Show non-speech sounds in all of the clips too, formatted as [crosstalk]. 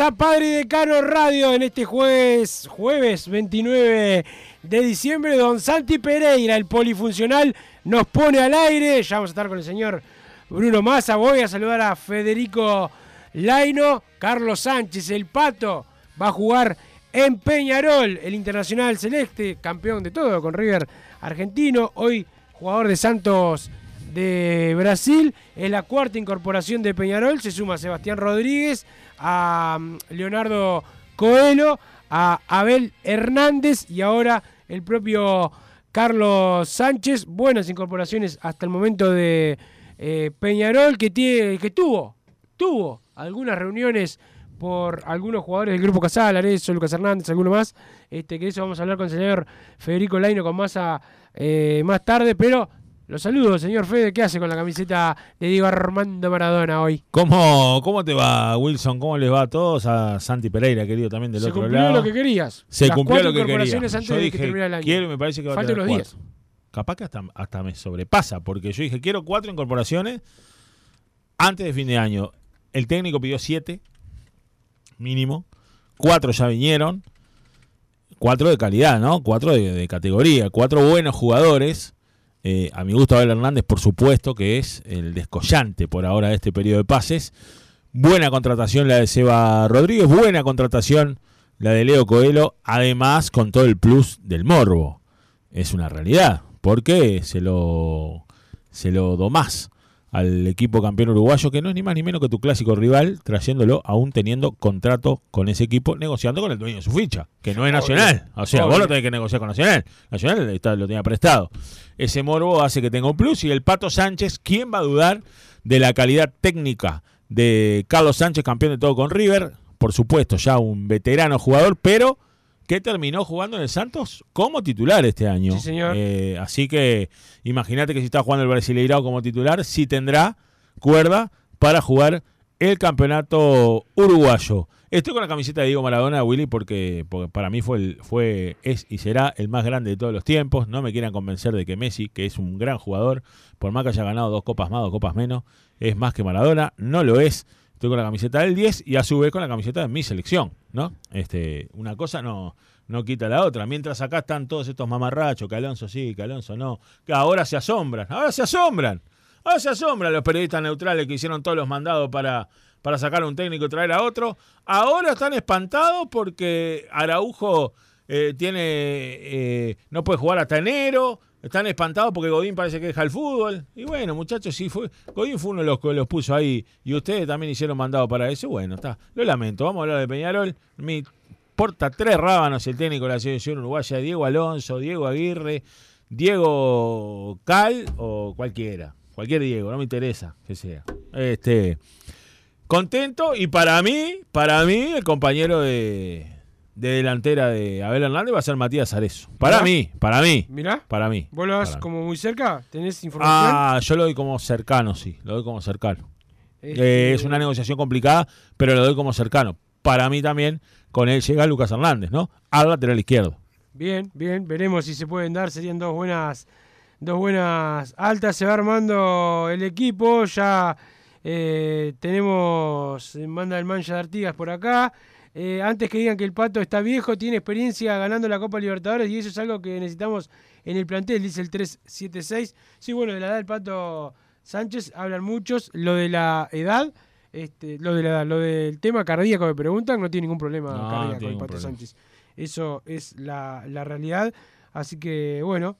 A Padre y Decano Radio en este jueves, jueves 29 de diciembre. Don Santi Pereira, el polifuncional, nos pone al aire. Ya vamos a estar con el señor Bruno Massa. Voy a saludar a Federico Laino, Carlos Sánchez, el Pato, va a jugar en Peñarol, el Internacional Celeste, campeón de todo con River argentino. Hoy jugador de Santos de Brasil. Es la cuarta incorporación de Peñarol. Se suma Sebastián Rodríguez, a mm, Leonardo Coelho, a Abel Hernández y ahora el propio Carlos Sánchez. Buenas incorporaciones hasta el momento de eh, Peñarol que, tiene, que tuvo, tuvo algunas reuniones por algunos jugadores del grupo Casal, Arezzo, Lucas Hernández, alguno más. Este, que eso vamos a hablar con el señor Federico Laino con más, más tarde, pero los saludo, señor Fede. ¿Qué hace con la camiseta de Diego Armando Maradona hoy? ¿Cómo, ¿Cómo te va, Wilson? ¿Cómo les va a todos? A Santi Pereira, querido, también del Se otro cumplió lado. lo que querías. Se Las cumplió lo que quería. incorporaciones antes Yo de que dije, termine el año. quiero me parece que va a Faltan tener unos días. Capaz que hasta, hasta me sobrepasa, porque yo dije, quiero cuatro incorporaciones antes de fin de año. El técnico pidió siete, mínimo. Cuatro ya vinieron. Cuatro de calidad, ¿no? Cuatro de, de categoría. Cuatro buenos jugadores. Eh, a mi gusto, Abel Hernández, por supuesto, que es el descollante por ahora de este periodo de pases. Buena contratación la de Seba Rodríguez, buena contratación la de Leo Coelho, además con todo el plus del morbo. Es una realidad, porque se lo, se lo domás al equipo campeón uruguayo, que no es ni más ni menos que tu clásico rival, trayéndolo aún teniendo contrato con ese equipo, negociando con el dueño de su ficha, que no es Nacional. O sea, vos lo tenés que negociar con Nacional. Nacional está- lo tenía prestado. Ese morbo hace que tenga un plus. Y el Pato Sánchez, ¿quién va a dudar de la calidad técnica de Carlos Sánchez, campeón de todo con River? Por supuesto, ya un veterano jugador, pero que terminó jugando en el Santos como titular este año. Sí, señor. Eh, así que imagínate que si está jugando el Brasileirao como titular, sí tendrá cuerda para jugar el campeonato uruguayo. Estoy con la camiseta de Diego Maradona, Willy, porque, porque para mí fue, el, fue, es y será el más grande de todos los tiempos. No me quieran convencer de que Messi, que es un gran jugador, por más que haya ganado dos copas más, dos copas menos, es más que Maradona. No lo es. Estoy con la camiseta del 10 y a su vez con la camiseta de mi selección, ¿no? Este, una cosa no, no quita la otra. Mientras acá están todos estos mamarrachos, que Alonso sí, que Alonso no, que ahora se asombran, ahora se asombran. Ahora se asombran los periodistas neutrales que hicieron todos los mandados para, para sacar a un técnico y traer a otro. Ahora están espantados porque Araujo eh, tiene eh, no puede jugar hasta enero. Están espantados porque Godín parece que deja el fútbol. Y bueno, muchachos, sí fue. Godín fue uno de los que los puso ahí. Y ustedes también hicieron mandado para eso. Bueno, está. Lo lamento. Vamos a hablar de Peñarol. Mi porta tres rábanos el técnico de la selección uruguaya, Diego Alonso, Diego Aguirre, Diego Cal o cualquiera. Cualquier Diego, no me interesa que sea. Este. Contento y para mí, para mí, el compañero de, de delantera de Abel Hernández va a ser Matías Arezo. Para Mirá. mí, para mí. Mirá, Para mí. vos lo mí. como muy cerca, tenés información. Ah, yo lo doy como cercano, sí. Lo doy como cercano. Este, Eh, es una negociación complicada, pero lo doy como cercano. Para mí también, con él llega Lucas Hernández, ¿no? Al lateral izquierdo. Bien, bien, veremos si se pueden dar, serían dos buenas, dos buenas altas, se va armando el equipo, ya eh, tenemos, eh, manda el mancha de Artigas por acá, Eh, antes que digan que el Pato está viejo, tiene experiencia ganando la Copa Libertadores y eso es algo que necesitamos en el plantel, dice el 376, sí, bueno, de la edad del Pato Sánchez hablan muchos, lo de la edad... Este, lo de la, lo del tema cardíaco me preguntan, no tiene ningún problema No, cardíaco el Pato problema. Sánchez. Eso es la, la realidad. Así que, bueno,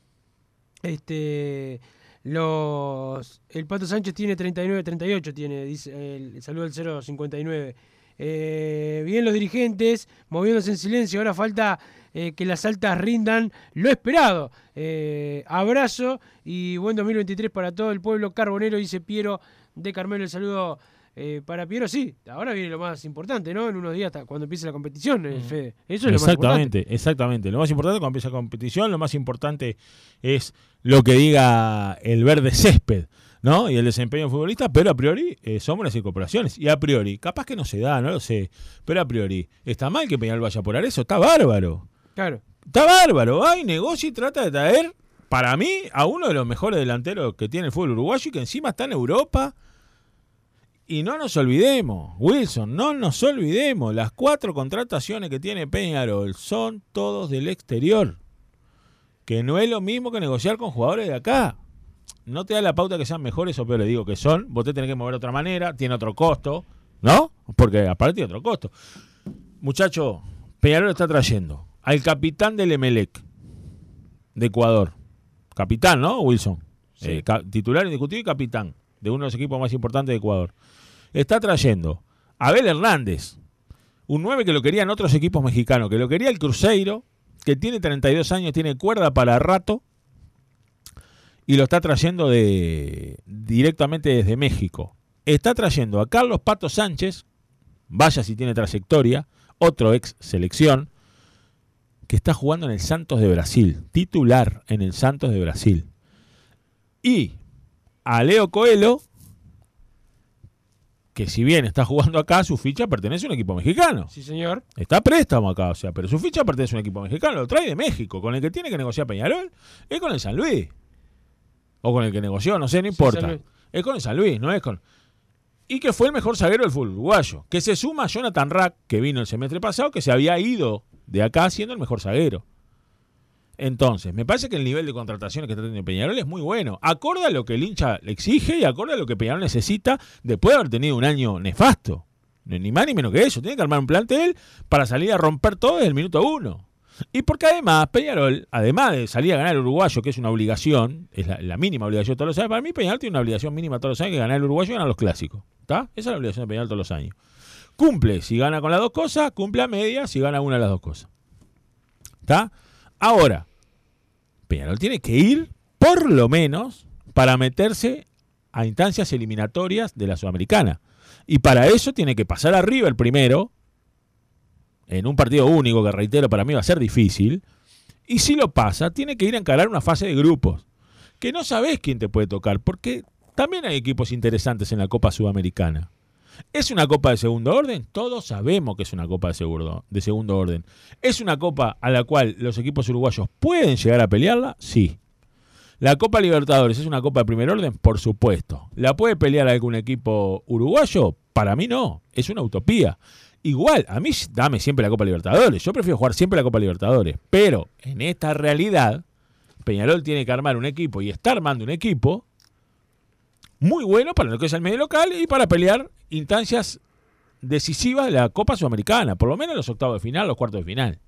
este los el Pato Sánchez tiene 39, 38, tiene, dice el, el saludo del 059. Eh, bien los dirigentes, moviéndose en silencio, ahora falta eh, que las altas rindan lo esperado. Eh, abrazo y buen 2023 para todo el pueblo carbonero, dice Piero de Carmelo. El saludo eh, para Piero, sí, ahora viene lo más importante, ¿no? En unos días, hasta cuando empiece la competición, eh, Fede. Eso es lo más importante. Exactamente, exactamente. Lo más importante cuando empieza la competición, lo más importante es lo que diga el verde césped, ¿no? Y el desempeño futbolista, pero a priori eh, son buenas incorporaciones. Y a priori, capaz que no se da, no lo sé, pero a priori, ¿está mal que Peñal vaya por eso? Está bárbaro. Claro. Está bárbaro. Hay negocio y trata de traer, para mí, a uno de los mejores delanteros que tiene el fútbol uruguayo y que encima está en Europa. Y no nos olvidemos, Wilson, no nos olvidemos, las cuatro contrataciones que tiene Peñarol son todos del exterior. Que no es lo mismo que negociar con jugadores de acá. No te da la pauta que sean mejores o peores, digo que son. Vos te tenés que mover de otra manera, tiene otro costo, ¿no? Porque aparte tiene otro costo. Muchacho, Peñarol está trayendo al capitán del Emelec de Ecuador. Capitán, ¿no, Wilson? Eh, titular indiscutible y capitán de uno de los equipos más importantes de Ecuador. Está trayendo a Abel Hernández, un 9 que lo querían otros equipos mexicanos, que lo quería el Cruzeiro, que tiene 32 años, tiene cuerda para rato, y lo está trayendo de, directamente desde México. Está trayendo a Carlos Pato Sánchez, vaya si tiene trayectoria, otro ex selección, que está jugando en el Santos de Brasil, titular en el Santos de Brasil. Y a Leo Coelho, que si bien está jugando acá, su ficha pertenece a un equipo mexicano. Sí, señor. Está préstamo acá, o sea, pero su ficha pertenece a un equipo mexicano, lo trae de México, con el que tiene que negociar Peñarol, es con el San Luis. O con el que negoció, no sé, no importa. Es con el San Luis, no es con. Y que fue el mejor zaguero del fútbol uruguayo. Que se suma a Jonathan Rack, que vino el semestre pasado, que se había ido de acá siendo el mejor zaguero. Entonces, me parece que el nivel de contrataciones que está teniendo Peñarol es muy bueno. Acorde a lo que el hincha le exige y acorde a lo que Peñarol necesita después de haber tenido un año nefasto. Ni más ni menos que eso. Tiene que armar un plantel para salir a romper todo desde el minuto uno. Y porque además, Peñarol, además de salir a ganar el uruguayo, que es una obligación, es la, mínima obligación todos los años, para mí Peñarol tiene una obligación mínima todos los años que ganar el uruguayo y ganar los clásicos. ¿Está? Esa es la obligación de Peñarol todos los años. Cumple si gana con las dos cosas, cumple a media si gana una de las dos cosas. ¿Está? Ahora, Peñarol tiene que ir, por lo menos, para meterse a instancias eliminatorias de la Sudamericana. Y para eso tiene que pasar arriba el primero, en un partido único, que reitero, para mí va a ser difícil. Y si lo pasa, tiene que ir a encarar una fase de grupos, que no sabes quién te puede tocar, porque también hay equipos interesantes en la Copa Sudamericana. ¿Es una copa de segundo orden? Todos sabemos que es una copa de segundo, de segundo orden. ¿Es una copa a la cual los equipos uruguayos pueden llegar a pelearla? Sí. ¿La Copa Libertadores es una copa de primer orden? Por supuesto. ¿La puede pelear algún equipo uruguayo? Para mí no. Es una utopía. Igual, a mí dame siempre la Copa Libertadores. Yo prefiero jugar siempre la Copa Libertadores. Pero en esta realidad, Peñarol tiene que armar un equipo y está armando un equipo muy bueno para lo que es el medio local y para pelear instancias decisivas de la Copa Sudamericana, por lo menos los octavos de final, los cuartos de final.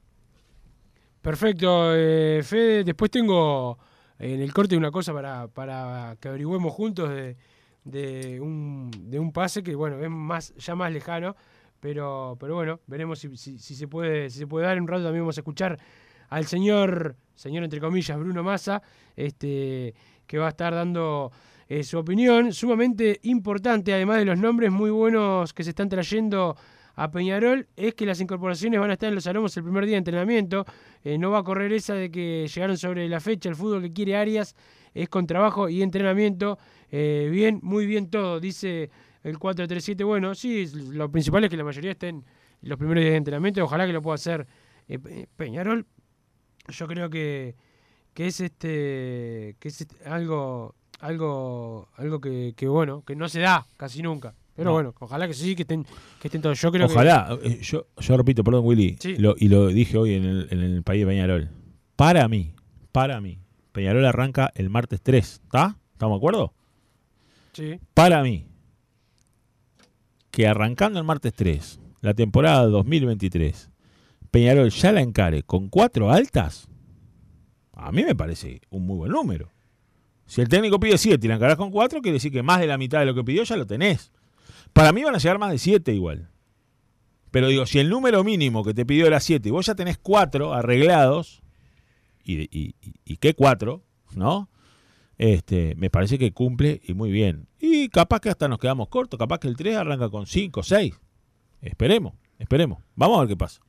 Perfecto, eh, Fede. Después tengo en el corte una cosa para, para que averigüemos juntos de, de un, de un pase que, bueno, es más ya más lejano, pero, pero bueno, veremos si, si- se puede, si se puede dar. En un rato también vamos a escuchar al señor, señor entre comillas, Bruno Massa, este, que va a estar dando eh, su opinión, sumamente importante, además de los nombres muy buenos que se están trayendo a Peñarol es que las incorporaciones van a estar en los aromos el primer día de entrenamiento. Eh, no va a correr esa de que llegaron sobre la fecha. El fútbol que quiere Arias es con trabajo y entrenamiento. Eh, bien, muy bien todo, dice el 437. Bueno, sí, lo principal es que la mayoría estén los primeros días de entrenamiento. Ojalá que lo pueda hacer eh, Pe- Peñarol. Yo creo que, que es este que es este- algo algo algo que, que, bueno que no se da casi nunca. Pero No. bueno, ojalá que sí, que estén, que estén todos. Yo creo Ojalá, eh, yo, yo repito, perdón Willy, Sí. lo- y lo dije hoy en el, en el país de Peñarol. Para mí, para mí, Peñarol arranca el martes 3, ¿está? ¿Estamos de acuerdo? Sí. Para mí, que arrancando el martes 3, la temporada 2023, Peñarol ya la encare con cuatro altas, a mí me parece un muy buen número. Si el técnico pide 7 y la encarás con 4, quiere decir que más de la mitad de lo que pidió ya lo tenés. Para mí van a llegar más de 7 igual. Pero digo, si el número mínimo que te pidió era 7 y vos ya tenés 4 arreglados, y, y, qué 4, ¿no? Este, me parece que cumple y muy bien. Y capaz que hasta nos quedamos cortos, capaz que el 3 arranca con 5, 6. Esperemos, esperemos. Vamos a ver qué pasa.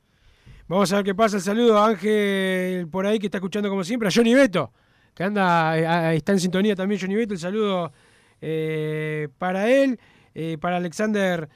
Vamos a ver qué pasa. El saludo a Ángel por ahí que está escuchando como siempre. A Johnny Beto, que anda, eh, está en sintonía también Johnny Beto. El saludo eh, para él, eh, para Alexander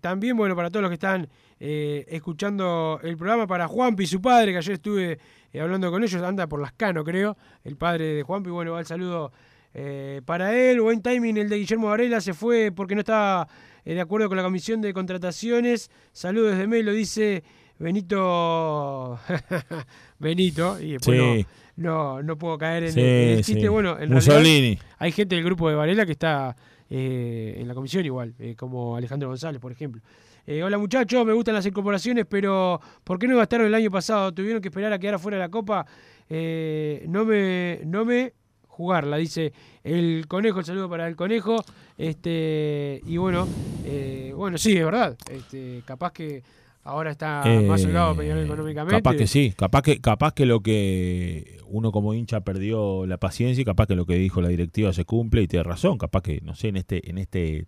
también, bueno, para todos los que están eh, escuchando el programa, para Juanpi, su padre, que ayer estuve eh, hablando con ellos, anda por las Cano, creo, el padre de Juanpi. Bueno, va el saludo eh, para él. Buen timing el de Guillermo Varela, se fue porque no estaba eh, de acuerdo con la comisión de contrataciones. Saludos desde Melo, dice Benito. [laughs] Benito, y después Sí. no, no, no puedo caer en, Sí, el- chiste. sí. Bueno, en Mussolini. realidad hay gente del grupo de Varela que está eh, en la comisión igual, como Alejandro González, por ejemplo. Eh, hola muchachos, me gustan las incorporaciones, pero ¿por qué no gastaron el año pasado? Tuvieron que esperar a quedar afuera de la Copa. Eh, no me no me jugarla, dice el conejo, el saludo para el conejo. Este, y bueno, eh, bueno, sí, es verdad. Este, capaz que ahora está más holgado Peñarol económicamente. Capaz que sí, capaz que, capaz que lo que uno como hincha perdió la paciencia y capaz que lo que dijo la directiva se cumple y tiene razón, capaz que, no sé, en este, en este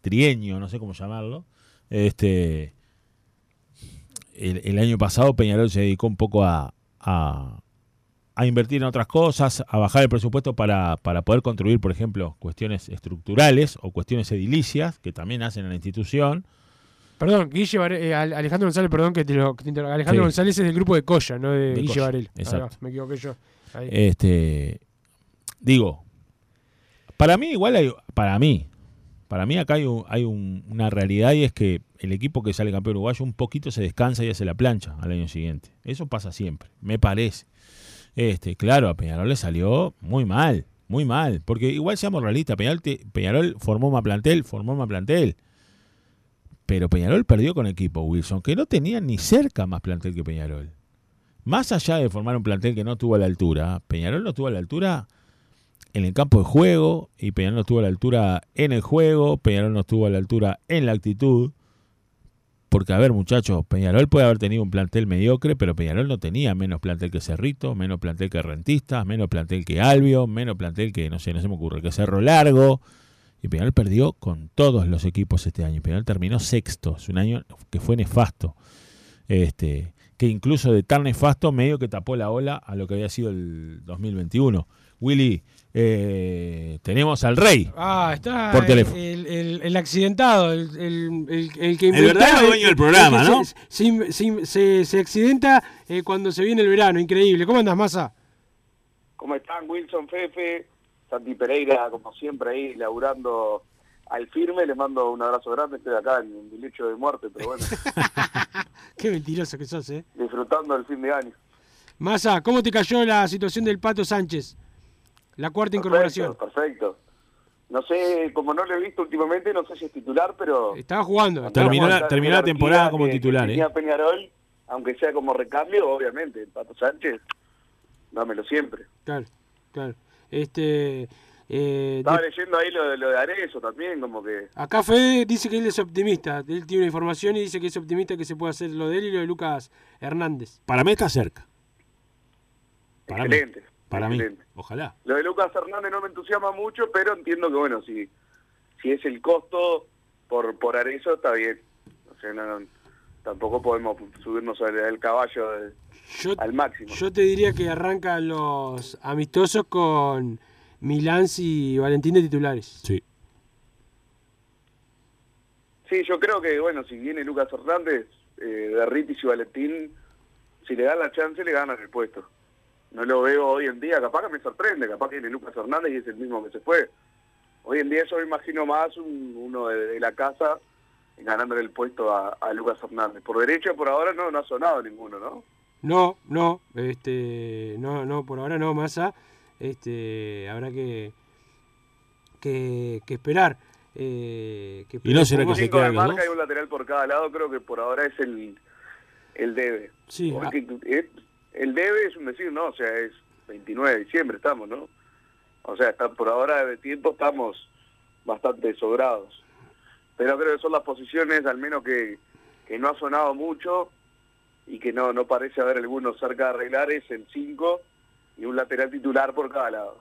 trienio, no sé cómo llamarlo, este el, el año pasado Peñarol se dedicó un poco a, a, a invertir en otras cosas, a bajar el presupuesto para, para poder construir, por ejemplo, cuestiones estructurales o cuestiones edilicias que también hacen en la institución. Perdón, Guille Vare- eh, Ale- Alejandro González, perdón que te lo que te. Alejandro Sí. González es del grupo de Coya, no de, De Guille Coya, Varela. Exacto. me equivoqué yo. Ahí. Este, digo, para mí igual hay, para mí, para mí acá hay, un- hay un- una realidad y es que el equipo que sale campeón uruguayo un poquito se descansa y hace la plancha al año siguiente. Eso pasa siempre, me parece. Este, claro, a Peñarol le salió muy mal, muy mal, porque igual seamos realistas, Peñarol, Peñarol formó más plantel, formó más plantel. Pero Peñarol perdió con equipo Wilson, que no tenía ni cerca más plantel que Peñarol. Más allá de formar un plantel que no estuvo a la altura, Peñarol no estuvo a la altura en el campo de juego y Peñarol no estuvo a la altura en el juego, Peñarol no estuvo a la altura en la actitud. Porque, a ver, muchachos, Peñarol puede haber tenido un plantel mediocre, pero Peñarol no tenía menos plantel que Cerrito, menos plantel que Rentistas, menos plantel que Albio, menos plantel que, no sé, no se me ocurre, que Cerro Largo. Y Peñarol perdió con todos los equipos este año. Peñarol terminó sexto. Es un año que fue nefasto. Este, que incluso de tan nefasto medio que tapó la ola a lo que había sido el 2021. Willy, eh, tenemos al rey. Ah, está Por el, teléfono. el- el- el accidentado, el, el- el- el que El inventó- verdadero dueño del programa, el ¿no? Se, se- se- se- se accidenta eh, cuando se viene el verano, increíble. ¿Cómo andas, Massa? ¿Cómo están? Wilson Fefe, Santi Pereira, como siempre ahí, laburando al firme. Les mando un abrazo grande. Estoy acá en mi lecho de muerte, pero bueno, [laughs] Qué mentiroso que sos, ¿eh? disfrutando del fin de año. Massa, ¿cómo te cayó la situación del Pato Sánchez? La cuarta incorporación. Perfecto, perfecto. No sé, como no lo he visto últimamente, no sé si es titular, pero... Estaba jugando. Terminó la- terminó la temporada como que- titular, que ¿eh? tenía Peñarol, aunque sea como recambio, obviamente, Pato Sánchez, dámelo siempre. Claro, claro. Este, eh, Estaba de- leyendo ahí lo, de- lo de Arezo también, como que... acá Fede dice que él es optimista. Él tiene una información y dice que es optimista que se puede hacer lo de él y lo de Lucas Hernández. Para mí está cerca. Para mí. Excelente. Para excelente. mí. Ojalá. Lo de Lucas Hernández no me entusiasma mucho, pero entiendo que, bueno, si, si es el costo por, por Arezzo, está bien. sea, no- no- tampoco podemos subirnos al, al caballo de- Yo, al máximo. yo te diría que arrancan los amistosos con Milán y Valentín de titulares. Sí. Sí, yo creo que, bueno, si viene Lucas Hernández, eh, Derritis y Valentín, si le dan la chance, le ganan el puesto. No lo veo hoy en día, capaz que me sorprende, capaz que viene Lucas Hernández y es el mismo que se fue. Hoy en día yo me imagino más un- uno de, de la casa ganándole el puesto a, a Lucas Hernández. Por derecho, por ahora no, no ha sonado ninguno, ¿no? No, no, este, no, no, por ahora no, Massa. Este, habrá que, que, que esperar. eh, que Y no será que se Cinco de marca dos. y un lateral por cada lado, creo que por ahora es el, el debe. Sí, ah. Porque es- el debe es un decir, ¿no? O sea, es 29 de diciembre estamos, ¿no? O sea, está, por ahora de tiempo estamos bastante sobrados. Pero creo que son las posiciones, al menos que, que no ha sonado mucho y que no, no parece haber alguno cerca de arreglar, es el 5 y un lateral titular por cada lado.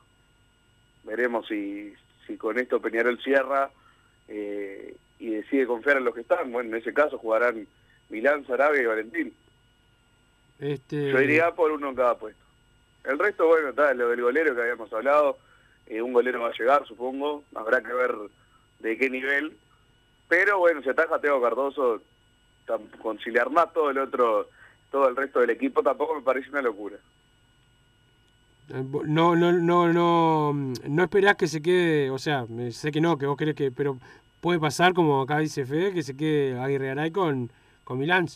Veremos si, si con esto Peñarol cierra eh, y decide confiar en los que están. Bueno, en ese caso jugarán Milán, Sarabia y Valentín. Este, Yo iría por uno en cada puesto. El resto, bueno, está lo del golero que habíamos hablado. eh, un golero va a llegar, supongo. Habrá que ver de qué nivel. Pero bueno, si ataja Teo Cardoso, conciliar más todo el otro, todo el resto del equipo tampoco me parece una locura. Eh, No, no, no, no, no esperás que se quede, o sea, sé que no, que vos querés que, pero puede pasar, como acá dice Fede, que se quede Aguirre Garay con, con Milán.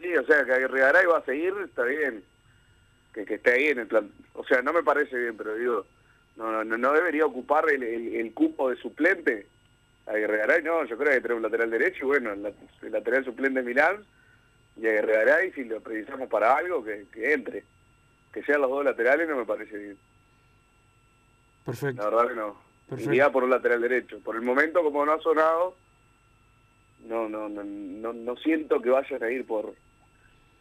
Sí, o sea, que Aguirre Garay va a seguir, está bien. Que, que esté ahí en el plan. O sea, no me parece bien, pero digo, no, no, no debería ocupar el, el- el cupo de suplente. Aguirre Garay, no, yo creo que tenemos un lateral derecho y bueno, el, lat- el lateral suplente de Milán y Aguirre Garay, si lo precisamos para algo, que, que entre. Que sean los dos laterales no me parece bien. Perfecto. La verdad que no. Perfecto. Iría por un lateral derecho. Por el momento, como no ha sonado, no, no, no, no, no siento que vayan a ir por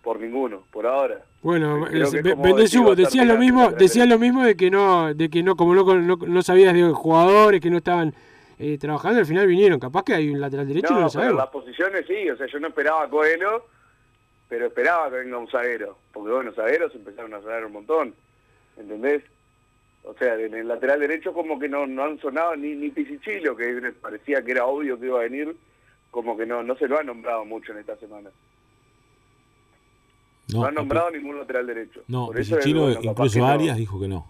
por ninguno, por ahora. Bueno, como Bendesubo, decía, decías lo mismo, decías lo mismo de que no, de que no, como no, no, no sabías de jugadores que no estaban eh, trabajando, al final vinieron. Capaz que hay un lateral derecho y no No, lo pero sabemos. las posiciones sí, o sea, yo no esperaba a Coelho, pero esperaba que venga un zaguero, porque bueno, zagueros empezaron a sonar un montón, ¿entendés? O sea, en el lateral derecho como que no, no han sonado ni, ni Pisichilo, que parecía que era obvio que iba a venir, como que no, no se lo han nombrado mucho en esta semana. No, han nombrado ningún lateral derecho. No, Por eso es, Pichichilo, bueno, capaz incluso no. Arias dijo que no.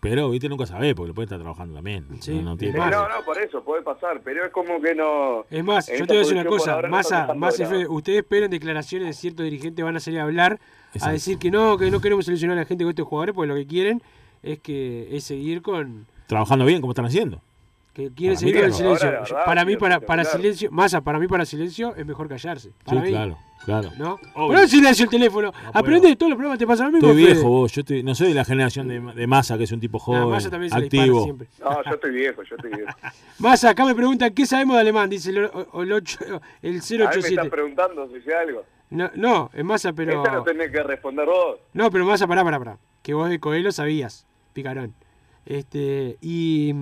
Pero, viste, nunca sabés, porque lo puede estar trabajando también. Sí, no, no tiene- no, no, por eso puede pasar, pero es como que no... Es más, yo te voy a decir una cosa, ahora no más, están a, dejando más de lado. F, ustedes esperen declaraciones de ciertos dirigentes, van a salir a hablar, a decir que no, que no queremos seleccionar a la gente con estos jugadores, porque lo que quieren es que es seguir con, Trabajando bien, como están haciendo. que quieren Para seguir mí con el silencio. verdad, para mí, para, para silencio, Massa, para mí para silencio es mejor callarse. Sí, mí, claro, claro. ¿no? Obvio. Pon silencio el teléfono. puedo. Aprende de todos los problemas te pasan a mí. Estoy viejo vos, yo estoy- no soy de la generación de, de Massa, que es un tipo joven, Massa también se activo. siempre. No, yo estoy viejo, yo estoy viejo. [laughs] Massa, acá me preguntan, ¿qué sabemos de alemán? Dice el, el, ocho- el A mí me estás 087. preguntando si sé algo. No, no, es Massa, pero... Esa lo tenés que responder vos. No, pero Massa, pará, pará, pará. Que vos de Coelho sabías, picarón. Este, y,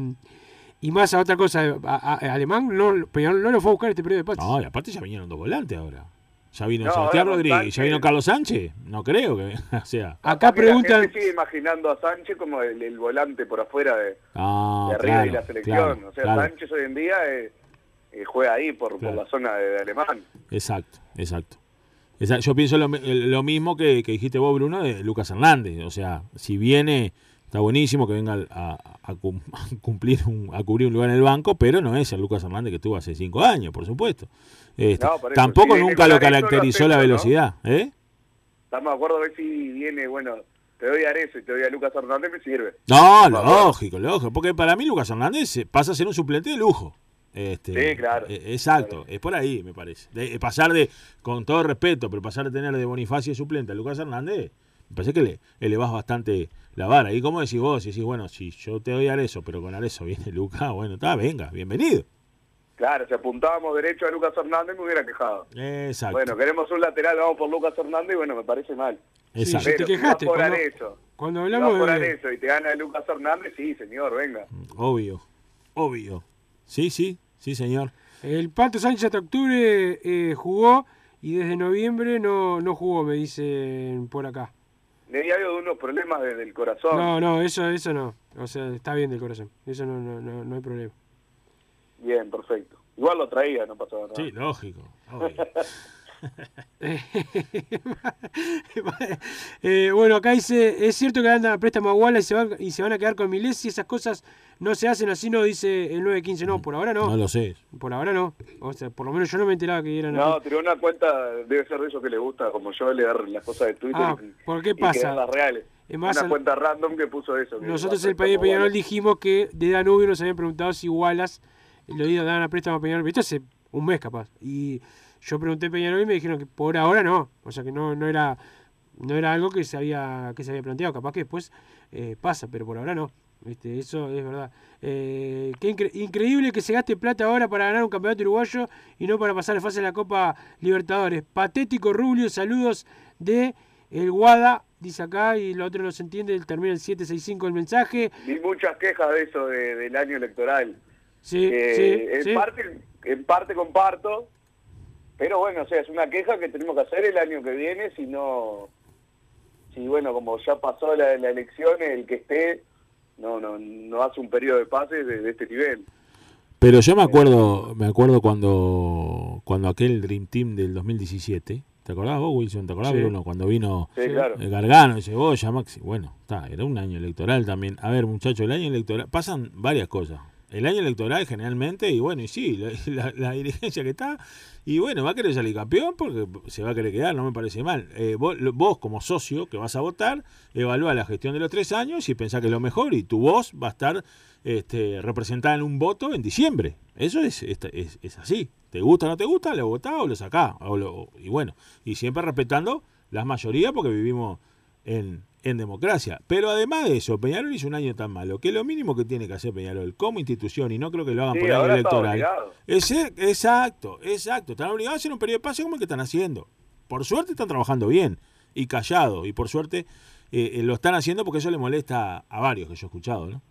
y Massa, otra cosa, a- a- alemán no, no lo fue a buscar este periodo de pases. No, y aparte ya vinieron dos volantes ahora. Ya vino No, Sebastián Rodríguez, ya Sánchez. vino Carlos Sánchez. No creo que, [laughs] o sea. Acá Porque La preguntan, gente sigue imaginando a Sánchez como el, el volante por afuera de, Ah, de arriba claro, y la selección. claro, o sea, claro. Sánchez hoy en día eh, eh, juega ahí por, por la zona de, de Alemán. Exacto, exacto. Yo pienso lo, mi- lo mismo que, que dijiste vos, Bruno, de Lucas Hernández. O sea, si viene, está buenísimo que venga a, a cum- a [laughs] cumplir un, a cubrir un lugar en el banco, pero no es el Lucas Hernández que tuvo hace cinco años, por supuesto. Este, No, por eso, tampoco si nunca lo caracterizó la velocidad. ¿eh? Estamos de acuerdo a ver si viene, bueno, te doy a Arezzo y te doy a Lucas Hernández, me sirve. No, lógico, lógico. Porque para mí Lucas Hernández pasa a ser un suplente de lujo. Este, Sí, claro. Exacto, es por ahí, me parece. De, eh, pasar de, con todo respeto, pero pasar de tener de Bonifacio suplente a Lucas Hernández, me parece que le elevás bastante la vara. Y como decís vos, si decís, bueno, si yo te doy a Arezo, pero con Arezo viene Lucas, [laughs] bueno, está, venga, bienvenido. Claro, si apuntábamos derecho a Lucas Hernández me hubiera quejado. Exacto. Bueno, queremos un lateral, vamos por Lucas Hernández y bueno, me parece mal. exacto. Sí, Pero te si quejaste, vas por cuando- cuando si vas hablamos por de... Y te gana Lucas Hernández, sí, señor, venga. Obvio, obvio. Sí, sí, sí, señor. El Pato Sánchez hasta octubre eh, jugó y desde noviembre no, no jugó, me dicen por acá. Le di algo de unos problemas desde el corazón. No, no, eso, eso no. O sea, está bien del corazón. Eso no, no, no, no hay problema. Bien, perfecto. Igual lo traía, no pasaba nada. Sí, lógico. [laughs] obvio. [laughs] Eh, bueno, acá dice, es cierto que andan a préstamo a Wallace y se van, y se van a quedar con Milés y esas cosas no se hacen así, no dice el 915, no, por ahora no. No lo sé. Por ahora no. O sea, por lo menos yo no me enteraba que eran No, tiró una cuenta, debe ser de eso que le gusta, como yo, le dar las cosas de Twitter Ah, y, ¿por qué y pasa? las reales. Es más, una al- cuenta random que puso eso. que Nosotros a el país de Peñarol Wallace. dijimos que de Danubio nos habían preguntado si Wallace lo daban a préstamo a Peñarol. Esto hace un mes capaz. Y yo pregunté Peñarol y me dijeron que por ahora no. O sea que no, no era no era algo que se había que se había planteado. Capaz que después eh, pasa, pero por ahora no. Este, eso es verdad. Eh, qué incre- increíble que se gaste plata ahora para ganar un campeonato uruguayo y no para pasar la fase de la Copa Libertadores. Patético Rubio, saludos de el Guada, dice acá, y lo otro no se entiende, termina el 765 el mensaje. Vi muchas quejas de eso de- del año electoral. Sí, Eh, sí, en, sí. Parte, en parte comparto, pero bueno, o sea, es una queja que tenemos que hacer el año que viene, si no, si bueno, como ya pasó la, la elección, el que esté no no no hace un periodo de pases de, de este nivel. Pero yo me acuerdo, me acuerdo cuando, cuando aquel Dream Team del 2017, ¿te acordás vos, Wilson? ¿Te acordás, Sí. Bruno? Cuando vino Sí, claro. Gargano, Cebolla, Maxi. Bueno, está, era un año electoral también. A ver, muchachos, el año electoral, pasan varias cosas. El año electoral generalmente, y bueno, y sí, [laughs] la, dirigencia que está, y bueno, va a querer salir campeón porque se va a querer quedar, no me parece mal. Eh, vos, vos como socio que vas a votar, evalúa la gestión de los tres años y pensá que es lo mejor y tu voz va a estar este, representada en un voto en diciembre. Eso es, es, es- es así. ¿Te gusta o no te gusta? Lo votás o lo sacás. O lo- y bueno, y siempre respetando las mayorías porque vivimos en, en democracia. Pero además de eso, Peñarol hizo un año tan malo que lo mínimo que tiene que hacer Peñarol como institución, y no creo que lo hagan Sí, por año electoral, ese, exacto, exacto. Están obligados a hacer un periodo de pase como el que están haciendo. Por suerte están trabajando bien y callado. Y por suerte eh, eh, lo están haciendo porque eso le molesta a varios que yo he escuchado, ¿no?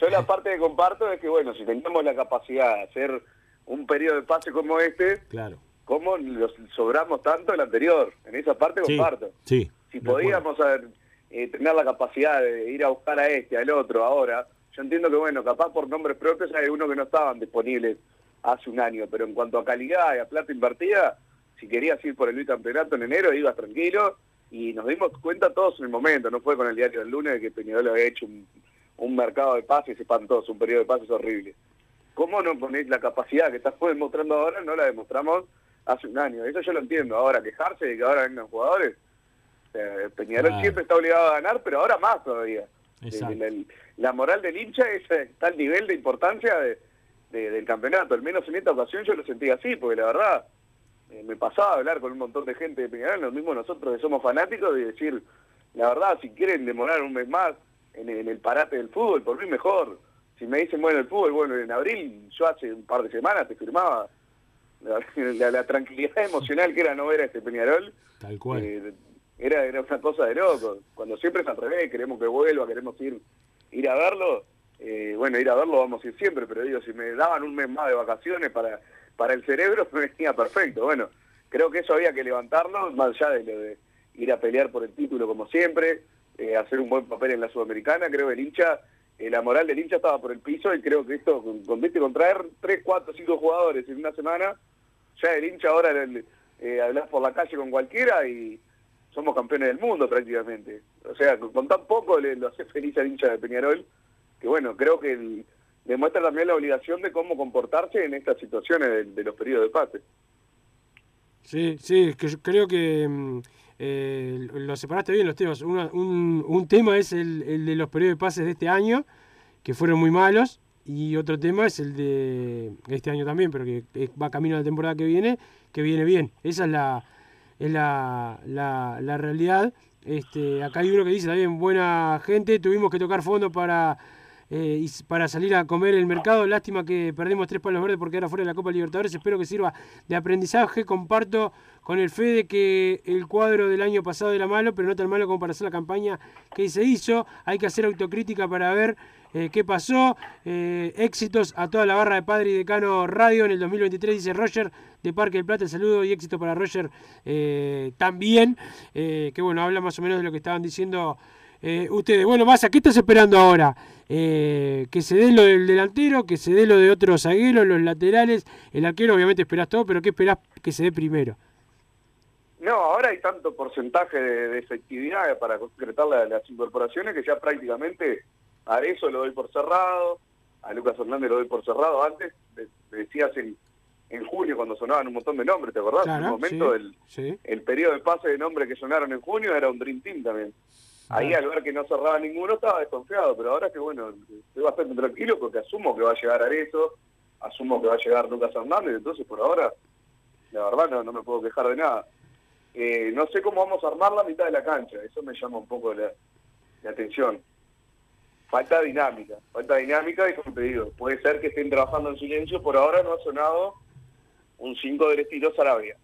Yo la parte que comparto es que bueno, si teníamos la capacidad de hacer un periodo de pase como este, Claro. ¿cómo los sobramos tanto el anterior? En esa parte Sí, comparto. sí. si de acuerdo. podíamos haber, eh, tener la capacidad de ir a buscar a este, al otro, ahora, yo entiendo que, bueno, capaz por nombres propios hay unos que no estaban disponibles hace un año, pero en cuanto a calidad y a plata invertida, si querías ir por el bicampeonato en enero, ibas tranquilo, y nos dimos cuenta todos en el momento, no fue con el diario del lunes que Peñarol había hecho un, un mercado de pases espantoso, un periodo de pases horrible. ¿Cómo no ponéis la capacidad que estás demostrando ahora? No la demostramos hace un año. Eso yo lo entiendo. Ahora, quejarse de que ahora vengan jugadores, Peñarol siempre está obligado a ganar, pero ahora más todavía. Exacto. El- el- la moral del hincha es eh, tal nivel de importancia de- de- del campeonato. Al menos en esta ocasión yo lo sentí así, porque la verdad eh, me pasaba a hablar con un montón de gente de Peñarol, lo mismo nosotros que somos fanáticos, y decir, la verdad, si quieren demorar un mes más en, en el parate del fútbol, por mí mejor. Si me dicen, bueno, el fútbol, bueno, en abril, yo hace un par de semanas te firmaba [laughs] la, la- la tranquilidad [laughs] emocional que era no ver a este Peñarol. Tal cual. Eh, era, era una cosa de loco. Cuando siempre es al revés, queremos que vuelva, queremos ir ir a verlo. eh, bueno, ir a verlo vamos a ir siempre, pero digo, si me daban un mes más de vacaciones para, para el cerebro, [laughs] me venía perfecto. Bueno, creo que eso había que levantarlo, más allá de lo de ir a pelear por el título como siempre, eh, hacer un buen papel en la Sudamericana. Creo que el hincha, eh, la moral del hincha estaba por el piso y creo que esto, con, con, con traer 3, 4, 5 jugadores en una semana, ya el hincha ahora eh, hablas por la calle con cualquiera y somos campeones del mundo prácticamente. O sea, con, tan poco le, lo hace feliz al hincha de Peñarol, que bueno, creo que demuestra también la obligación de cómo comportarse en estas situaciones de, de los periodos de pase. Sí, sí, que yo creo que mm, eh, lo separaste bien los temas. Una- un, un tema es el, el de los periodos de pases de este año, que fueron muy malos, y otro tema es el de este año también, pero que va camino a la temporada que viene, que viene bien. Esa es la, es la, la, la realidad. Este, acá hay uno que dice también, buena gente, tuvimos que tocar fondo para eh, y para salir a comer el mercado. Lástima que perdimos tres palos verdes porque era fuera de la Copa Libertadores. Espero que sirva de aprendizaje. Comparto con el Fede que el cuadro del año pasado era malo, pero no tan malo como para hacer la campaña que se hizo. Hay que hacer autocrítica para ver eh, qué pasó. Eh, éxitos a toda la barra de Padre y Decano Radio en el 2023, dice Roger de Parque del Plata. Saludo y éxito para Roger también. Que bueno, habla más o menos de lo que estaban diciendo eh, ustedes. Bueno, Massa, ¿qué estás esperando ahora? Eh, que se dé lo del delantero, que se dé lo de otros zagueros, los laterales. El arquero, obviamente, esperás todo, pero ¿qué esperás que se dé primero? No, ahora hay tanto porcentaje de, de efectividad para concretar la- las incorporaciones que ya prácticamente a eso lo doy por cerrado, a Lucas Hernández lo doy por cerrado. Antes de- decías en, en junio cuando sonaban un montón de nombres, ¿te acordás? en un momento sí, el, sí. el periodo de pase de nombres que sonaron en junio era un Dream Team también. Ahí al ver que no cerraba ninguno estaba desconfiado, pero ahora que bueno, estoy bastante tranquilo porque asumo que va a llegar Arezo, asumo que va a llegar Lucas Hernández, entonces por ahora, la verdad no, no me puedo quejar de nada. Eh, no sé cómo vamos a armar la mitad de la cancha, eso me llama un poco la, la atención. Falta dinámica, falta dinámica y como te digo, puede ser que estén trabajando en silencio, por ahora no ha sonado un 5 del estilo Sarabia.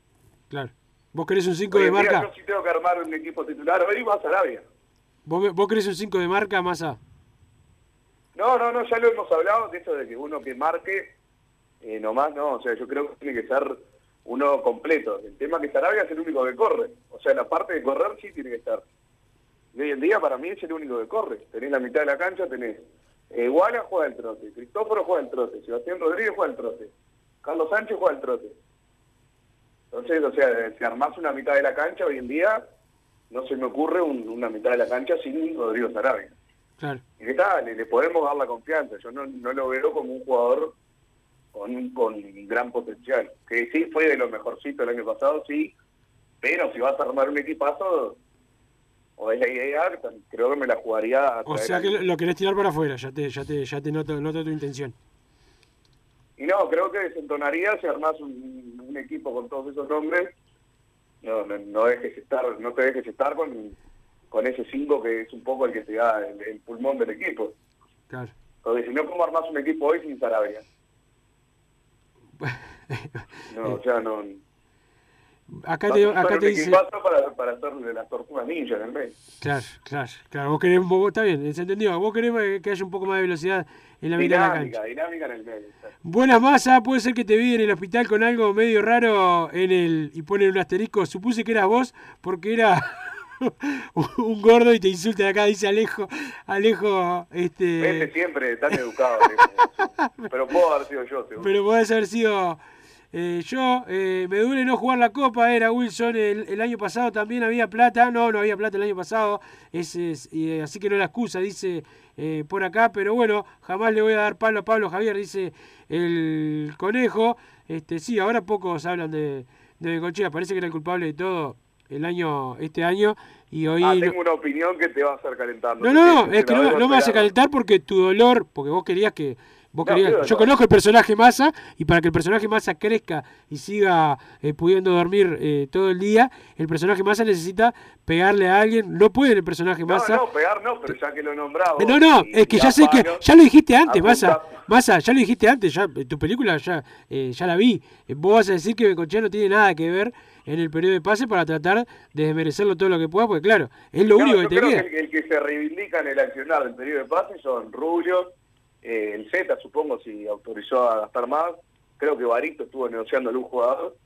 Claro. ¿Vos querés un 5 Hoy de marca? Yo sí tengo que armar un equipo titular, hoy va Sarabia. ¿Vos, vos querés un 5 de marca, Massa? No, no, no, ya lo hemos hablado de eso de que uno que marque, eh, nomás no, o sea, yo creo que tiene que ser uno completo. El tema que Sarabia es el único que corre, o sea, la parte de correr sí tiene que estar. Y hoy en día para mí es el único que corre. Tenés la mitad de la cancha, tenés eh, juega el trote, Cristóforo juega el trote, Sebastián Rodríguez juega el trote, Carlos Sánchez juega el trote. Entonces, o sea, si armás una mitad de la cancha hoy en día, no se me ocurre un- una mitad de la cancha sin Rodrigo Sarabia. Claro. Y que está, le, le podemos dar la confianza. Yo no, no lo veo como un jugador con, con gran potencial. Que sí fue de lo mejorcito el año pasado, sí. Pero si vas a armar un equipazo, o es la idea, creo que me la jugaría a O sea que lo, lo querés tirar para afuera, ya te, ya te, ya te noto, noto tu intención. Y no, creo que desentonaría si armás un, un equipo con todos esos nombres. No, no, no dejes estar, no te dejes estar con, con ese 5 que es un poco el que te da el, el pulmón del equipo. Claro. Porque si no, ¿cómo armás un equipo hoy sin Sarabia? [laughs] No, o sea, no. Acá te, acá te dice. para, para hacerle las tortugas ninja en el medio. Claro, claro, claro. Vos querés, vos, está bien, se entendió. Vos querés que haya un poco más de velocidad en la mitad de la cancha. Dinámica, dinámica en el medio. Buenas masa, puede ser que te vi en el hospital con algo medio raro en el y ponen un asterisco. Supuse que eras vos porque era [laughs] un gordo y te insulta acá, dice Alejo. Alejo, Vete este. siempre tan educado. Alejo. [laughs] Pero puedo haber sido yo, seguro. Pero podés haber sido eh, yo. eh, me duele no jugar la copa, era Wilson. El, el año pasado también había plata. No, no había plata el año pasado. Es, es- y, eh, así que no la excusa, dice por acá. Pero bueno, jamás le voy a dar palo a Pablo Javier, dice el conejo. Este, sí, ahora pocos hablan de, de Bengochea. Parece que era el culpable de todo el año, este año. Y hoy. Ah, no- tengo una opinión que te va a hacer calentar. no, no, no, es que no, no me hace calentar porque tu dolor, porque vos querías que. Vos No, querías, yo no. conozco el personaje Massa y para que el personaje Massa crezca y siga eh, pudiendo dormir eh, todo el día, el personaje Massa necesita pegarle a alguien. No puede el personaje No, Massa. no, pegar no, pero ya que lo nombraba. No, no, es que ya sé que ya lo dijiste antes, Massa. Massa, ya lo dijiste antes, ya tu película ya eh, ya la vi. Vos vas a decir que Bencochea no tiene nada que ver en el periodo de pase para tratar de desmerecerlo todo lo que pueda, porque claro, es lo No, único que te creo queda. que el, el que se reivindica en el accionar del periodo de pase son Rubio, eh, el Z, supongo, si autorizó a gastar más. Creo que Barito estuvo negociando un jugador.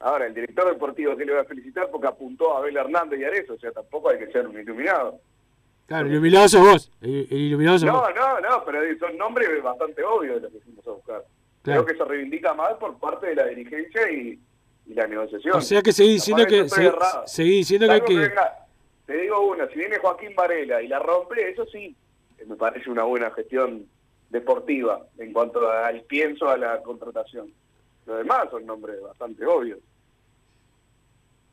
Ahora, el director deportivo que le voy a felicitar porque apuntó a Abel Hernández y a eso, o sea, tampoco hay que ser un iluminado. Claro, el iluminado sos vos. El, el iluminado sos No, vos. no, no, pero son nombres bastante obvios de los que fuimos a buscar. Claro. Creo que se reivindica más por parte de la dirigencia y, y la negociación. O sea que seguí diciendo que seguí, diciendo que hay Salvo que venga, te digo una, si viene Joaquín Varela y la rompe, eso sí, me parece una buena gestión deportiva en cuanto al pienso a la contratación. Lo demás son nombres bastante obvios.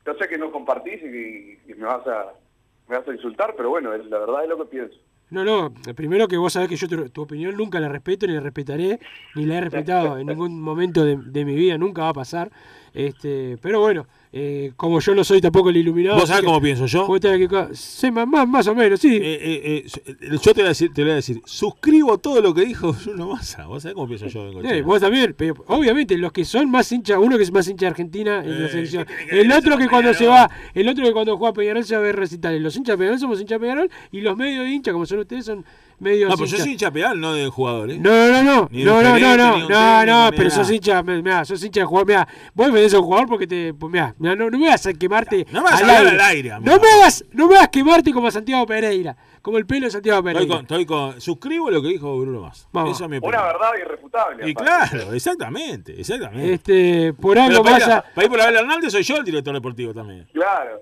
Yo sé que no compartís y, y me vas a me vas a insultar, pero bueno, es, la verdad es lo que pienso. No, no, primero que vos sabés que yo tu, opinión nunca la respeto, ni la respetaré, ni la he respetado en ningún momento de, de mi vida, nunca va a pasar. Este, pero bueno, eh, como yo no soy tampoco el iluminado. ¿Vos sabés cómo pienso yo? que- sí, más, más, o menos, sí. Eh, eh, eh, yo te voy, a decir, te voy a decir, suscribo todo lo que dijo [laughs] Bruno Massa. ¿Vos sabés cómo pienso yo? Bengochea? Sí, vos también, pero obviamente los que son más hinchas, uno que es más hincha de Argentina en la selección, ¿qué tiene que ver el otro que cuando se va, el otro que cuando juega Peñarol se va a ver recitales. Los hinchas de Peñarol somos hinchas de Peñarol y los medios de hinchas, como son ustedes, son medios No, pero yo soy hincha pedal, no de jugador, ¿eh? No, no, no, no, no, no, no, no, no, ni pero sos hincha, mirá, sos hincha de jugador, mirá, vos defendés a un jugador porque te, pues mirá, no, no me vas a quemarte No me vas a al aire, no me hagas, no me hagas quemarte como a Santiago Pereira, como el pelo de Santiago Estoy Pereira. con, estoy con- suscribo lo que dijo Bruno. Vamos. Eso es mi Una verdad irrefutable. Y aparte. claro, exactamente, exactamente. Este, por algo para, ir más a- a- para ir por Abel Hernández soy yo el director deportivo también. Claro.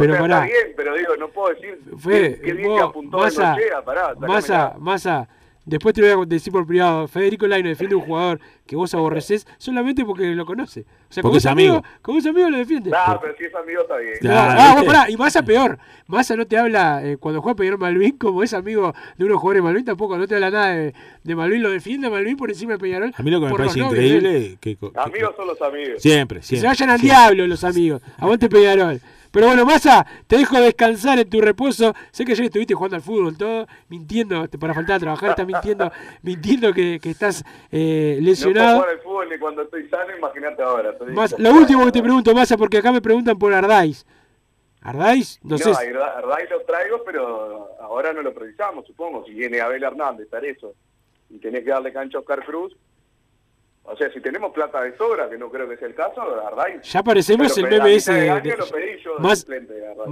O Pero sea, pará. está bien, pero digo, no puedo decir Fue, qué, bien que apuntó pará, sacámela. Massa, Massa, después te lo voy a decir por privado, Federico Laino defiende un jugador que vos aborrecés solamente porque lo conoce. O sea, como Porque es amigo. como es amigo lo defiende. Nah, pero si es amigo está bien. Claro. ah, pará, y Massa peor. Massa no te habla, eh, cuando juega Peñarol Malvin, como es amigo de unos jugadores de Malvin, tampoco no te habla nada de, de Malvin, lo defiende a Malvin por encima de Peñarol. A mí lo que me parece increíble que, que- Amigos son los amigos. siempre, Que siempre. se vayan al siempre. diablo los amigos. Aguante Peñarol. Pero bueno, Massa, te dejo descansar en tu reposo. Sé que ayer estuviste jugando al fútbol, todo, mintiendo, para faltar a trabajar, estás mintiendo, [laughs] mintiendo que, que estás eh, No puedo lesionado. jugar al fútbol ni cuando estoy sano, imagínate ahora. lo último que te pregunto, Massa, porque acá me preguntan por Ardais. ¿Ardais? No, No, sé. a si- Arda- Arday lo traigo, pero ahora no lo precisamos, supongo. Si viene Abel Hernández, eso y tenés que darle cancha a Oscar Cruz. O sea, si tenemos plata de sobra, que no creo que sea el caso, Arday. Ya parecemos el meme la ese de- más-.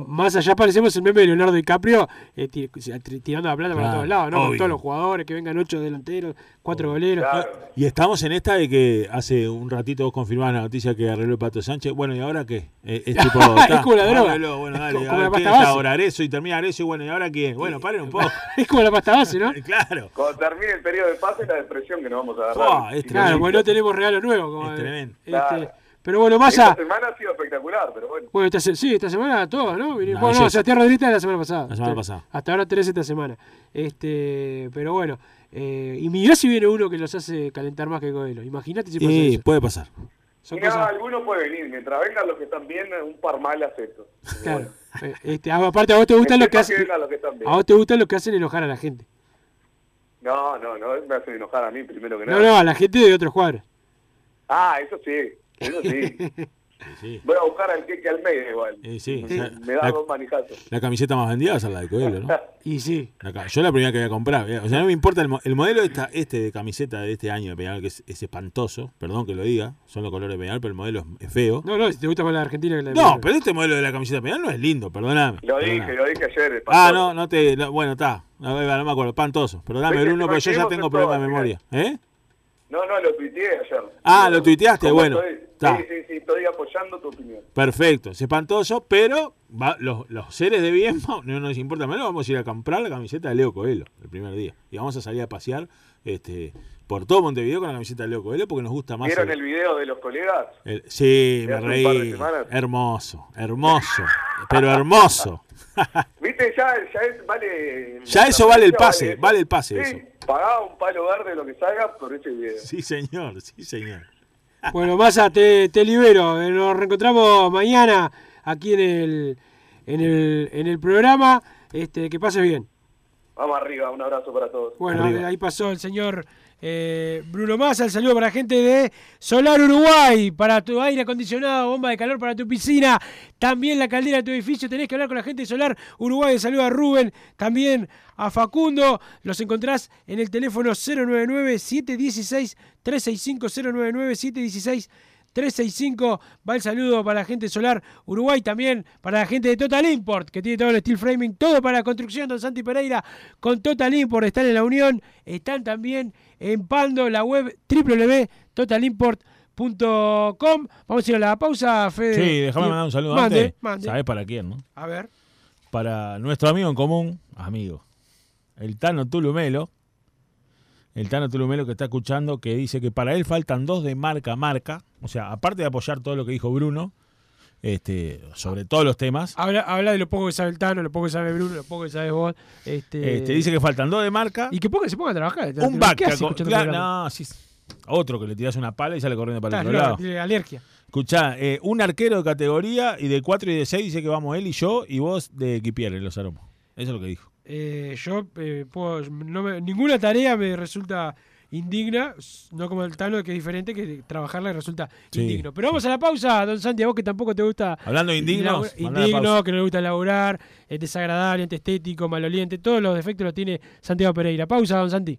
Más allá parecemos el meme de Leonardo DiCaprio eh, ti- ti- tirando la plata para todos lados, ¿no? Con todos los jugadores, que vengan ocho delanteros, cuatro goleros. Claro. Y estamos en esta de que hace un ratito vos confirmabas la noticia que arregló el Pato Sánchez. Bueno, ¿y ahora qué? Eh, es [laughs] tipo. Es como la droga. bueno, dale. Como a ver, la ¿quién pasta ahora Arezo y termina Arezo y bueno, ¿y ahora quién? Bueno, [laughs] paren un poco. Es como la pasta base, ¿no? [laughs] claro. Cuando termine el periodo de pase, la depresión que nos vamos a agarrar. Es Claro, tremendo. No tenemos regalo nuevo. Como, Es tremendo. este, Claro. pero bueno, Esta Massa. semana ha sido espectacular, pero bueno. Bueno, esta, sí, esta semana todos, ¿no? Vine- No, bueno, ayer- no, Sebastián Rodríguez de la semana pasada. La semana Este, pasada. Hasta ahora tres esta semana. Este, pero bueno. eh, y mirá si viene uno que los hace calentar más que Coelho. Imagínate si pasa eso. puede pasar. Nada, cosas. alguno puede venir. Mientras vengan los que están bien, un par mal acepto. Claro. Eh, Este, aparte, a vos te gustan los que que hacen. vengan los que están bien. A vos te gustan los que hacen enojar a la gente. No, no, no, me hacen enojar a mí primero que No, nada. no, a la gente de otros cuadros. Ah, eso sí, eso sí. [laughs] Sí. Voy a buscar al Keke Almeida igual. Eh, sí, Me- o sea, me da la- dos manijazos. La camiseta más vendida va a ser la de Coelho, ¿no? [laughs] Y sí. La Yo la primera que voy a comprar. eh, O sea, no me importa el, el modelo esta, este de camiseta de este año de Peñarol, que es, es espantoso. Perdón que lo diga. Son los colores de Peñarol, pero el modelo es, es feo. No, no, si te gusta más la Argentina que la de No, Peñarol. pero este modelo de la camiseta de Peñarol no es lindo, perdóname. Lo perdóname. dije, lo dije ayer. Ah, no, no te. no, bueno, está. No, no me acuerdo. Espantoso. Perdóname, Bruno, pero yo ya tengo en problemas de memoria. ¿Eh? No, no, lo tuiteé ayer. Ah, lo tuiteaste, ¿Cómo bueno, estoy? Sí, sí, sí, estoy apoyando tu opinión. Perfecto. Es espantoso, pero va- los, los seres de bien [laughs] no nos importa menos. Vamos a ir a comprar la camiseta de Leo Coelho el primer día. Y vamos a salir a pasear este por todo Montevideo con la camiseta de Leo Coelho porque nos gusta más. ¿Vieron el- el video de los colegas? el- sí, me reí. Hermoso, hermoso. pero hermoso. [laughs] ¿Viste? Ya, ya es, vale... Ya eso vale el pase, vale el pase Sí, eso. pagaba un palo verde lo que salga por ese video. Sí, señor, sí, señor. [laughs] Bueno, Massa, te, te libero. Eh, Nos reencontramos mañana aquí en el, en el, en el programa. Este, que pases bien. Vamos arriba, un abrazo para todos. Bueno, Arriba. ahí pasó el señor eh, Bruno Massa. El saludo para la gente de Solar Uruguay. Para tu aire acondicionado, bomba de calor para tu piscina. También la caldera de tu edificio. Tenés que hablar con la gente de Solar Uruguay. Saludo a Rubén. También a Facundo. Los encontrás en el teléfono 099-716-365. 099-716-365. Va el saludo para la gente Solar Uruguay, también para la gente de Total Import, que tiene todo el steel framing, todo para la construcción, don Santi Pereira, con Total Import, están en la Unión, están también en Pando, la web www.totalimport.com. Vamos a ir a la pausa, Fede. Sí, déjame mandar un saludo mande, antes. mande. ¿Sabés para quién, no? A ver. Para nuestro amigo en común, amigo, el Tano Tulumelo. El Tano Tulumelo que está escuchando, que dice que para él faltan dos de marca a marca. O sea, aparte de apoyar todo lo que dijo Bruno, este, sobre todos los temas, Habla, habla de lo poco que sabe el Tano, lo poco que sabe Bruno, lo poco que sabes vos. Este, este, dice que faltan dos de marca. Y que poco se ponga a trabajar. Tano. un back. ¿Qué que hace aco- escuchando claro, programa? no, sí, otro que le tiras una pala y sale corriendo para el otro lado. alergia. Escuchá, eh, un arquero de categoría y de 4 y de 6 dice que vamos él y yo y vos de equipier en los aromos. Eso es lo que dijo. Eh, yo, eh, puedo- no me- ninguna tarea me resulta indigna, no como el Tano, que es diferente, que trabajarla resulta Sí, indigno. Pero vamos a la pausa, don Santi, a vos que tampoco te gusta. Hablando de indignos, indigno, que no le gusta laburar, es desagradable, antiestético, maloliente, todos los defectos los tiene Santiago Pereira. Pausa, don Santi.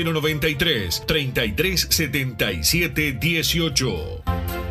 093 3377 18.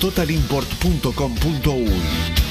www.totalimport.com.uy.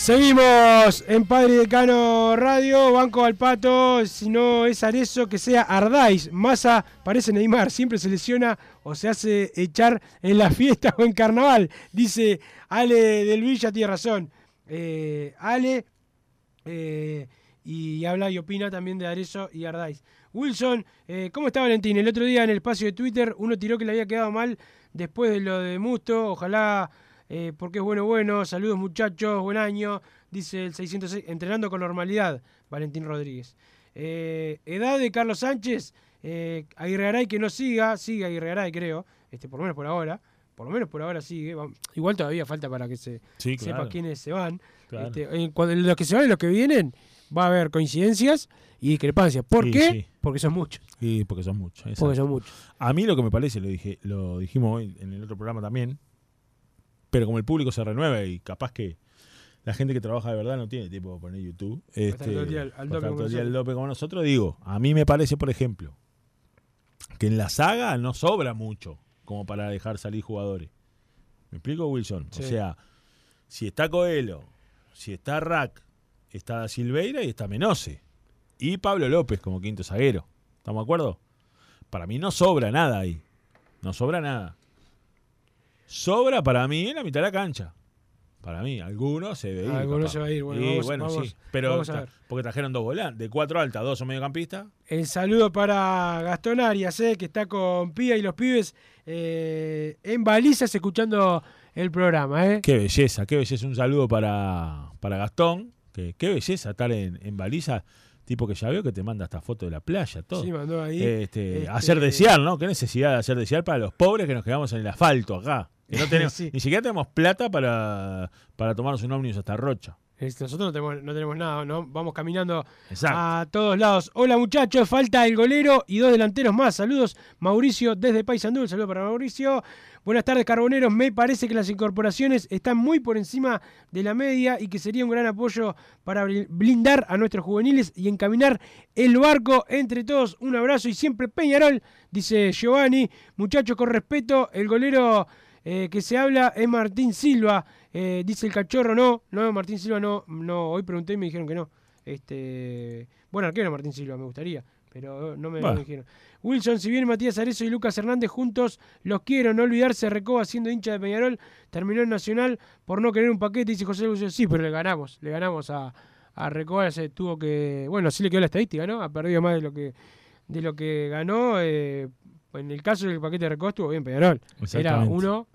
Seguimos en Padre Decano Radio, Banco al Pato, si no es Arezo, que sea Ardáis. Massa parece Neymar, siempre se lesiona o se hace echar en la [laughs] fiesta o en carnaval. Dice Ale del Villa, tiene razón. Eh, Ale, eh, y habla y opina también de Arezo y Ardáis. Wilson, eh, ¿cómo está Valentín? El otro día en el espacio de Twitter uno tiró que le había quedado mal después de lo de Musto. Ojalá eh, porque es bueno, bueno. Saludos muchachos, buen año. Dice el 606, entrenando con normalidad, Valentín Rodríguez. Eh, edad de Carlos Sánchez, eh, Aguirre Garay que no siga, siga Aguirre Garay creo, este, por lo menos por ahora. por lo menos por ahora sigue. Igual todavía falta para que se Sí, sepa claro. quiénes se van. Claro. Este, en cuando- los que se van y los que vienen, va a haber coincidencias y discrepancias. ¿Por Sí, qué? sí. Porque son muchos. Sí, porque son muchos. Porque son muchos. A mí lo que me parece, lo dije, lo dijimos hoy en el otro programa también, pero como el público se renueva y capaz que la gente que trabaja de verdad no tiene tiempo para poner YouTube, este, todo el día al- dope como nosotros. como nosotros, digo, a mí me parece, por ejemplo, que en la saga no sobra mucho como para dejar salir jugadores. ¿Me explico, Wilson? Sí. O sea, si está Coelho, si está Rack, está Silveira y está Menose. Y Pablo López como quinto zaguero. ¿Estamos de acuerdo? Para mí no sobra nada ahí. No sobra nada. Sobra para mí en la mitad de la cancha. Para mí, algunos se debe ir. Algunos se va a ir, bueno, Sí, vamos- bueno, vamos- sí. Pero vamos a tra- ver. porque trajeron dos volantes, de cuatro altas, dos son mediocampistas. El saludo para Gastón Arias, eh, que está con Pía y los pibes eh, en balizas escuchando el programa. Eh. Qué belleza, qué belleza. Un saludo para, para Gastón. Que, qué belleza estar en, en baliza. Tipo que ya veo que te manda hasta foto de la playa, todo. Sí, mandó ahí. Este, Este- Hacer desear, ¿no? Qué necesidad de hacer desear para los pobres que nos quedamos en el asfalto acá. Que no tenemos, [laughs] Sí. Ni siquiera tenemos plata para, para tomarnos un ómnibus hasta Rocha. Nosotros no tenemos, no tenemos nada, ¿no? Vamos caminando Exacto. a todos lados. Hola muchachos, falta el golero y dos delanteros más. Saludos, Mauricio desde Paysandú. Un saludo para Mauricio. Buenas tardes, carboneros. Me parece que las incorporaciones están muy por encima de la media y que sería un gran apoyo para bli- blindar a nuestros juveniles y encaminar el barco entre todos. Un abrazo y siempre Peñarol, dice Giovanni. Muchachos, con respeto, el golero eh, que se habla es Martín Silva. Eh, dice el cachorro, no, no, Martín Silva no, no, hoy pregunté y me dijeron que no. Este, bueno, arquero Martín Silva, me gustaría, pero no me, dijeron. Wilson, si bien Matías Arezo y Lucas Hernández juntos, los quiero, no olvidarse, Recoba siendo hincha de Peñarol, terminó en Nacional por no querer un paquete, dice José Lucio, sí, pero le ganamos, le ganamos a, a Recoba, se tuvo que, bueno, sí le quedó la estadística, ¿no? Ha perdido más de lo que, de lo que ganó, eh, en el caso del paquete de Recoba estuvo bien Peñarol, era uno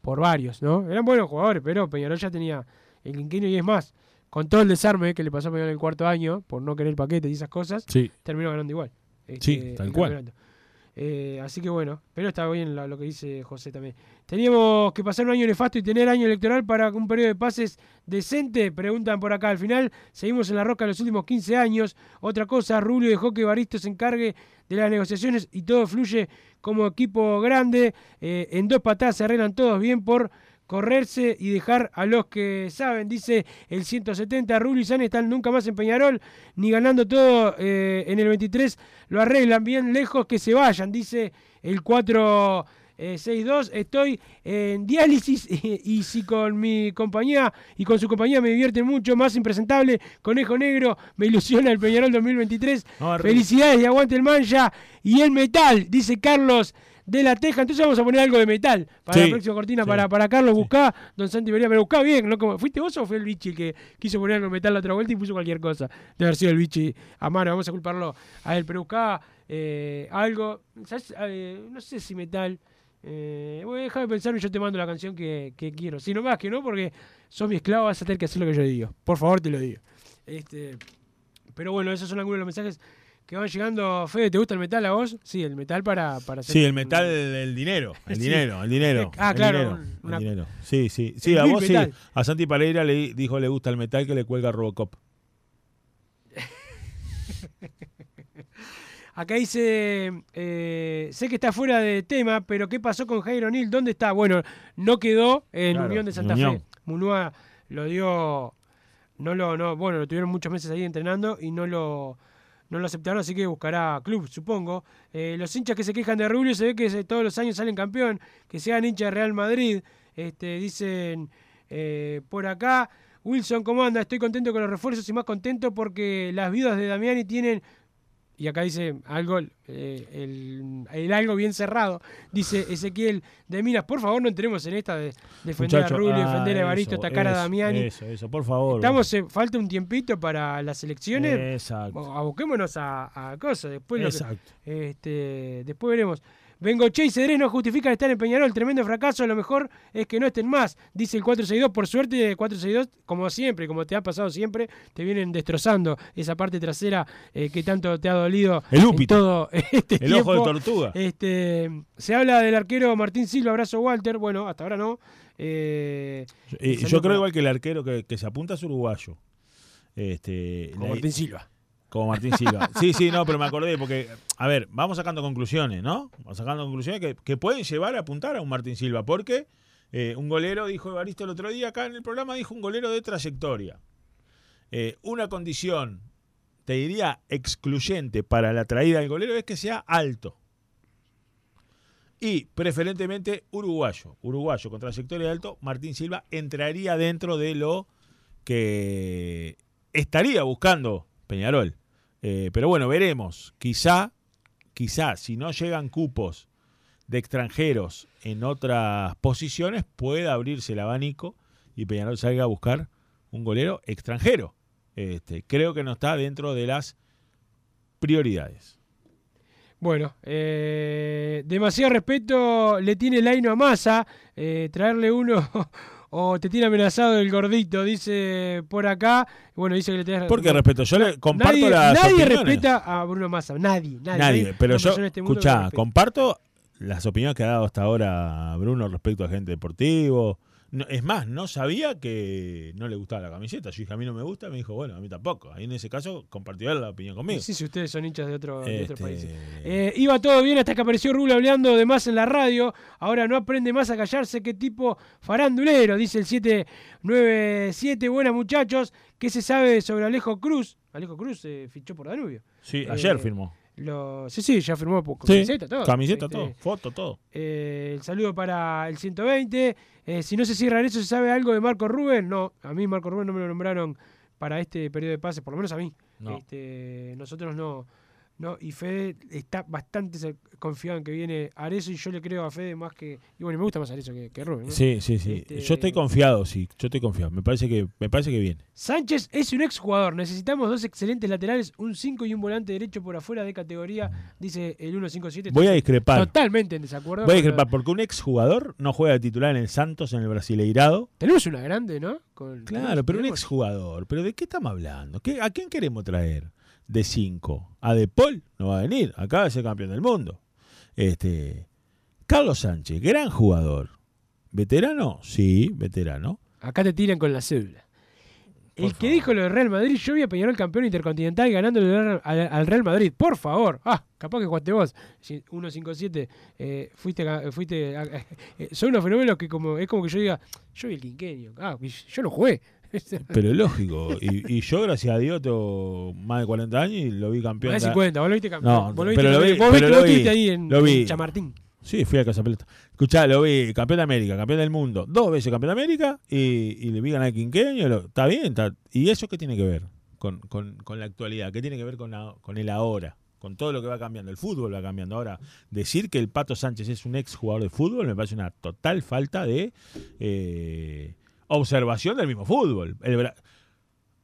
por varios, ¿no? Eran buenos jugadores, pero Peñarol ya tenía el quinquenio y es más, con todo el desarme que le pasó a Peñarol en el cuarto año, por no querer el paquete y esas cosas, Sí. terminó ganando igual. Sí, este, tal cual. campeonato. Eh, así que bueno, pero está bien lo, que dice José también. Teníamos que pasar un año nefasto y tener año electoral para un periodo de pases decente, preguntan por acá. Al final seguimos en la roca los últimos 15 años. Otra cosa, Rubio dejó que Baristo se encargue de las negociaciones y todo fluye como equipo grande. Eh, en dos patadas se arreglan todos bien por correrse y dejar a los que saben, dice el 170. Rubio y San están nunca más en Peñarol, ni ganando todo eh, en el 23. Lo arreglan bien lejos que se vayan, dice el 462. Estoy en diálisis [laughs] y, y si con mi compañía y con su compañía me divierten mucho, más impresentable, Conejo Negro, me ilusiona el Peñarol 2023. No, arriba. Felicidades y aguante el mancha y el metal, dice Carlos de la Teja. Entonces vamos a poner algo de metal para Sí, la próxima cortina sí. para, para Carlos. Buscá, don Santi Pereira, pero buscá bien. ¿no? Como, ¿Fuiste vos o fue el bichi que quiso poner algo de metal la otra vuelta y puso cualquier cosa? Debe haber sido el bichi a mano, vamos a culparlo a él. Pero buscá eh, algo, ¿sabes? Eh, no sé si metal. Eh, bueno, déjame pensar y yo te mando la canción que, que quiero. Si no más que no, porque sos mi esclavo, vas a tener que hacer lo que yo digo. Por favor, te lo digo. Este, pero bueno, esos son algunos de los mensajes que van llegando. Fede, ¿te gusta el metal a vos? Sí, el metal para, para hacer. Sí, el metal, el dinero. El [laughs] Sí. dinero, el dinero. Ah, el claro, dinero, un- el una- dinero. Sí, sí. Sí, El a vos sí. A Santi Pereira le di- dijo le gusta el metal que le cuelga Robocop. [laughs] Acá dice, eh, sé que está fuera de tema, pero ¿qué pasó con Jairo O'Neill? ¿Dónde está? Bueno, no quedó en Claro, Unión de Santa Unión. Fe. Munúa lo dio, no lo, no, bueno, lo tuvieron muchos meses ahí entrenando y no lo, no lo aceptaron, así que buscará club, supongo. Eh, los hinchas que se quejan de Rubio se ve que todos los años salen campeón, que sean hinchas de Real Madrid, este, dicen eh, por acá. Wilson, ¿cómo anda? Estoy contento con los refuerzos y más contento porque las viudas de Damiani tienen y acá dice algo, eh, el, el algo bien cerrado, dice Ezequiel de Minas, por favor no entremos en esta de defender Muchacho, a Rubio, ah, defender a Evaristo, eso, atacar a Damiani. Eso, eso, por favor. Estamos, en- falta un tiempito para las elecciones. Exacto. Aboquémonos a, a cosas, después lo que- Exacto. este, después veremos. Bengoche y Cedrés no justifican estar en Peñarol. Tremendo fracaso. Lo mejor es que no estén más. Dice el 462. Por suerte, el 462, como siempre, como te ha pasado siempre, te vienen destrozando esa parte trasera eh, que tanto te ha dolido. El úpito. todo [laughs] este El ojo de tiempo. tortuga. Este, se habla del arquero Martín Silva. Abrazo, Walter. Bueno, hasta ahora no. Eh, Eh, yo creo para- igual que el arquero que, que se apunta es uruguayo. Este, Como Martín Silva. Como Martín Silva. [laughs] Sí, sí, no, pero me acordé porque, a ver, vamos sacando conclusiones, ¿no? Vamos sacando conclusiones que, que pueden llevar a apuntar a un Martín Silva, porque eh, un golero, dijo Evaristo el otro día acá en el programa, dijo un golero de trayectoria. Eh, una condición, te diría, excluyente para la traída del golero es que sea alto. Y preferentemente uruguayo. Uruguayo con trayectoria alto, Martín Silva entraría dentro de lo que estaría buscando Peñarol. Eh, pero bueno, veremos. Quizá, quizá, si no llegan cupos de extranjeros en otras posiciones, pueda abrirse el abanico y Peñarol salga a buscar un golero extranjero. Este, creo que no está dentro de las prioridades. Bueno, eh, demasiado respeto le tiene Laino a Massa. eh, traerle uno [laughs] o te tiene amenazado el gordito, dice por acá. Bueno, dice que le tenés Porque respeto, yo le comparto nadie, las Nadie opiniones. respeta a Bruno Massa, nadie. Nadie, pero yo, este escuchá, comparto las opiniones que ha dado hasta ahora Bruno respecto a gente deportivo. No- es más, no sabía que no le gustaba la camiseta. Yo dije, a mí no me gusta, me dijo, bueno, a mí tampoco. Ahí en ese caso compartió la opinión conmigo. Sí, si ustedes son hinchas de, otro, de otros Este, países. Eh, iba todo bien hasta que apareció Rulo hablando de más en la radio. Ahora no aprende más a callarse. Qué tipo farandulero, dice el 797. Buenas muchachos. ¿Qué se sabe sobre Alejo Cruz? Alejo Cruz se fichó por Danubio. Sí, Eh, ayer firmó. Lo, sí, sí, ya firmó Sí, camiseta, todo. camiseta, Este, todo, foto, todo. eh, el saludo para el 120. Eh, si no se cierran eso, ¿se sabe algo de Marco Rubén? No, a mí Marco Rubén no me lo nombraron para este periodo de pases, por lo menos a mí. No. Este, nosotros no. No Y Fede está bastante confiado en que viene Arezo y yo le creo a Fede más que... Y bueno, me gusta más Arezo que, que Rubén. ¿no? Sí, sí, sí. Este, Yo estoy confiado, sí. Yo estoy confiado. Me parece que, me parece que viene. Sánchez es un exjugador. Necesitamos dos excelentes laterales, un 5 y un volante derecho por afuera de categoría, dice el 157. Voy a discrepar. Totalmente en desacuerdo. Voy a discrepar porque un exjugador no juega de titular en el Santos, en el Brasileirado. Tenemos una grande, ¿no? Con- Claro, pero un exjugador. ¿Pero de qué estamos hablando? ¿Qué- ¿A quién queremos traer? De 5. A De Paul no va a venir. Acaba de ser campeón del mundo. Este, Carlos Sánchez, gran jugador. ¿Veterano? Sí, veterano. Acá te tiran con la cédula. El que dijo lo de Real Madrid, yo vi a Peñarol campeón intercontinental ganándole al, al- al Real Madrid. Por favor. Ah, capaz que jugaste vos. Si- 157. Eh, fuiste. fuiste [laughs] eh, son unos fenómenos que como es como que yo diga, yo vi el quinquenio. Ah, yo no jugué. [laughs] Pero lógico. Y, y yo, gracias a Dios, tengo más de 40 años y lo vi campeón. Más de de- 50, vos lo viste campeón. No, Vos lo viste pero lo vi. Vos pero viste- lo vi, ahí en- lo vi. en Chamartín. Sí, fui a Casa Pelota. Escuchá, lo vi campeón de América, campeón del mundo, dos veces campeón de América y, y le vi ganar quinqueño. lo- Está bien, está- ¿y eso qué tiene que ver con, con- con la actualidad? ¿Qué tiene que ver con, la- con el ahora? Con todo lo que va cambiando. El fútbol va cambiando. Ahora, decir que el Pato Sánchez es un ex jugador de fútbol me parece una total falta de eh, observación del mismo fútbol. El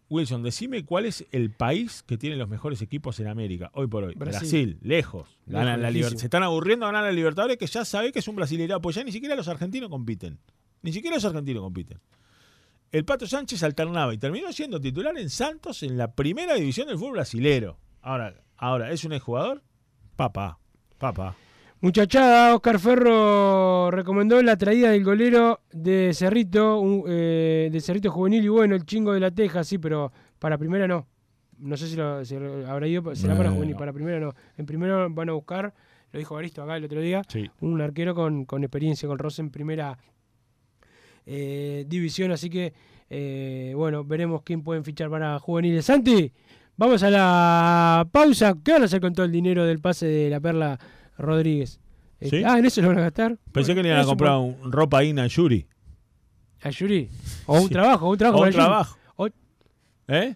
Wilson, decime cuál es el país que tiene los mejores equipos en América hoy por hoy. Brasil. Brasil, lejos. Ganan la liber- Se están aburriendo a ganar la Libertadores que ya sabe que es un brasileirado. Pues ya ni siquiera los argentinos compiten. Ni siquiera los argentinos compiten. El Pato Sánchez alternaba y terminó siendo titular en Santos en la primera división del fútbol brasilero. Ahora, ahora ¿es un exjugador? Papá, papá. Muchachada, Oscar Ferro recomendó la traída del golero de Cerrito, un, eh, de Cerrito Juvenil y bueno, el chingo de la Teja, sí, pero para primera no. No sé si, lo, si habrá ido, será para No. juvenil, para primera no. En primero van a buscar, lo dijo Baristo acá el otro día, Sí. un arquero con, con experiencia, con Rosa en primera eh, división, así que eh, bueno, veremos quién pueden fichar para juveniles. Santi, vamos a la pausa. ¿Qué van a hacer con todo el dinero del pase de la Perla Rodríguez? Este, ¿Sí? Ah, ¿en eso lo van a gastar? Pensé que le iban a comprar un, ropa Ina a Yuri. ¿A Yuri? ¿O un Sí. trabajo? ¿O un trabajo O un trabajo. O- ¿Eh?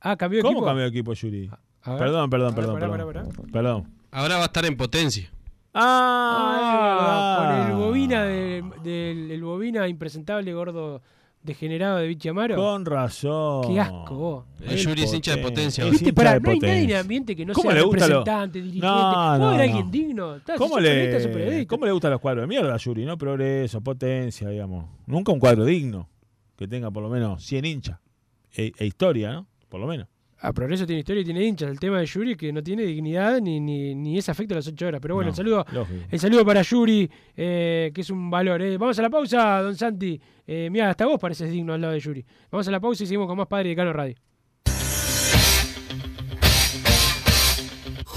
Ah, cambió de ¿Cómo equipo. cambió de equipo Yuri? A. Perdón, perdón, ver, perdón. pará, perdón. pará, pará. Perdón. Ahora va a estar en potencia. Ah, Ah, con el verdad. bobina de- del el bobina impresentable gordo degenerado de Vichy Amaro. Con razón. Qué asco vos. El Yuri es hincha de potencia. ¿Viste? hincha Pará, de no hay nadie en el ambiente que no ¿Cómo sea le gusta lo- representante, dirigente. No, ¿Puede no, haber no. alguien digno? Está, ¿Cómo le. ¿Cómo le gustan los cuadros de mierda a Yuri? ¿No? Progreso, potencia, digamos. Nunca un cuadro digno. Que tenga por lo menos 100 hinchas. E, e historia, ¿no? Por lo menos. Ah, Progreso tiene historia y tiene hinchas. El tema de Yuri es que no tiene dignidad ni, ni, ni ese afecto a las 8 horas. Pero bueno, No, el saludo lógico. el saludo para Yuri, eh, que es un valor. eh. Vamos a la pausa, don Santi. Eh, mira, hasta vos pareces digno al lado de Yuri. Vamos a la pausa y seguimos con más Padre de Cano Radio.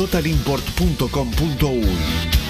www.totalimport.com.uy.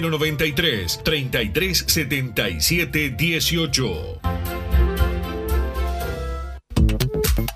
093 3377 18.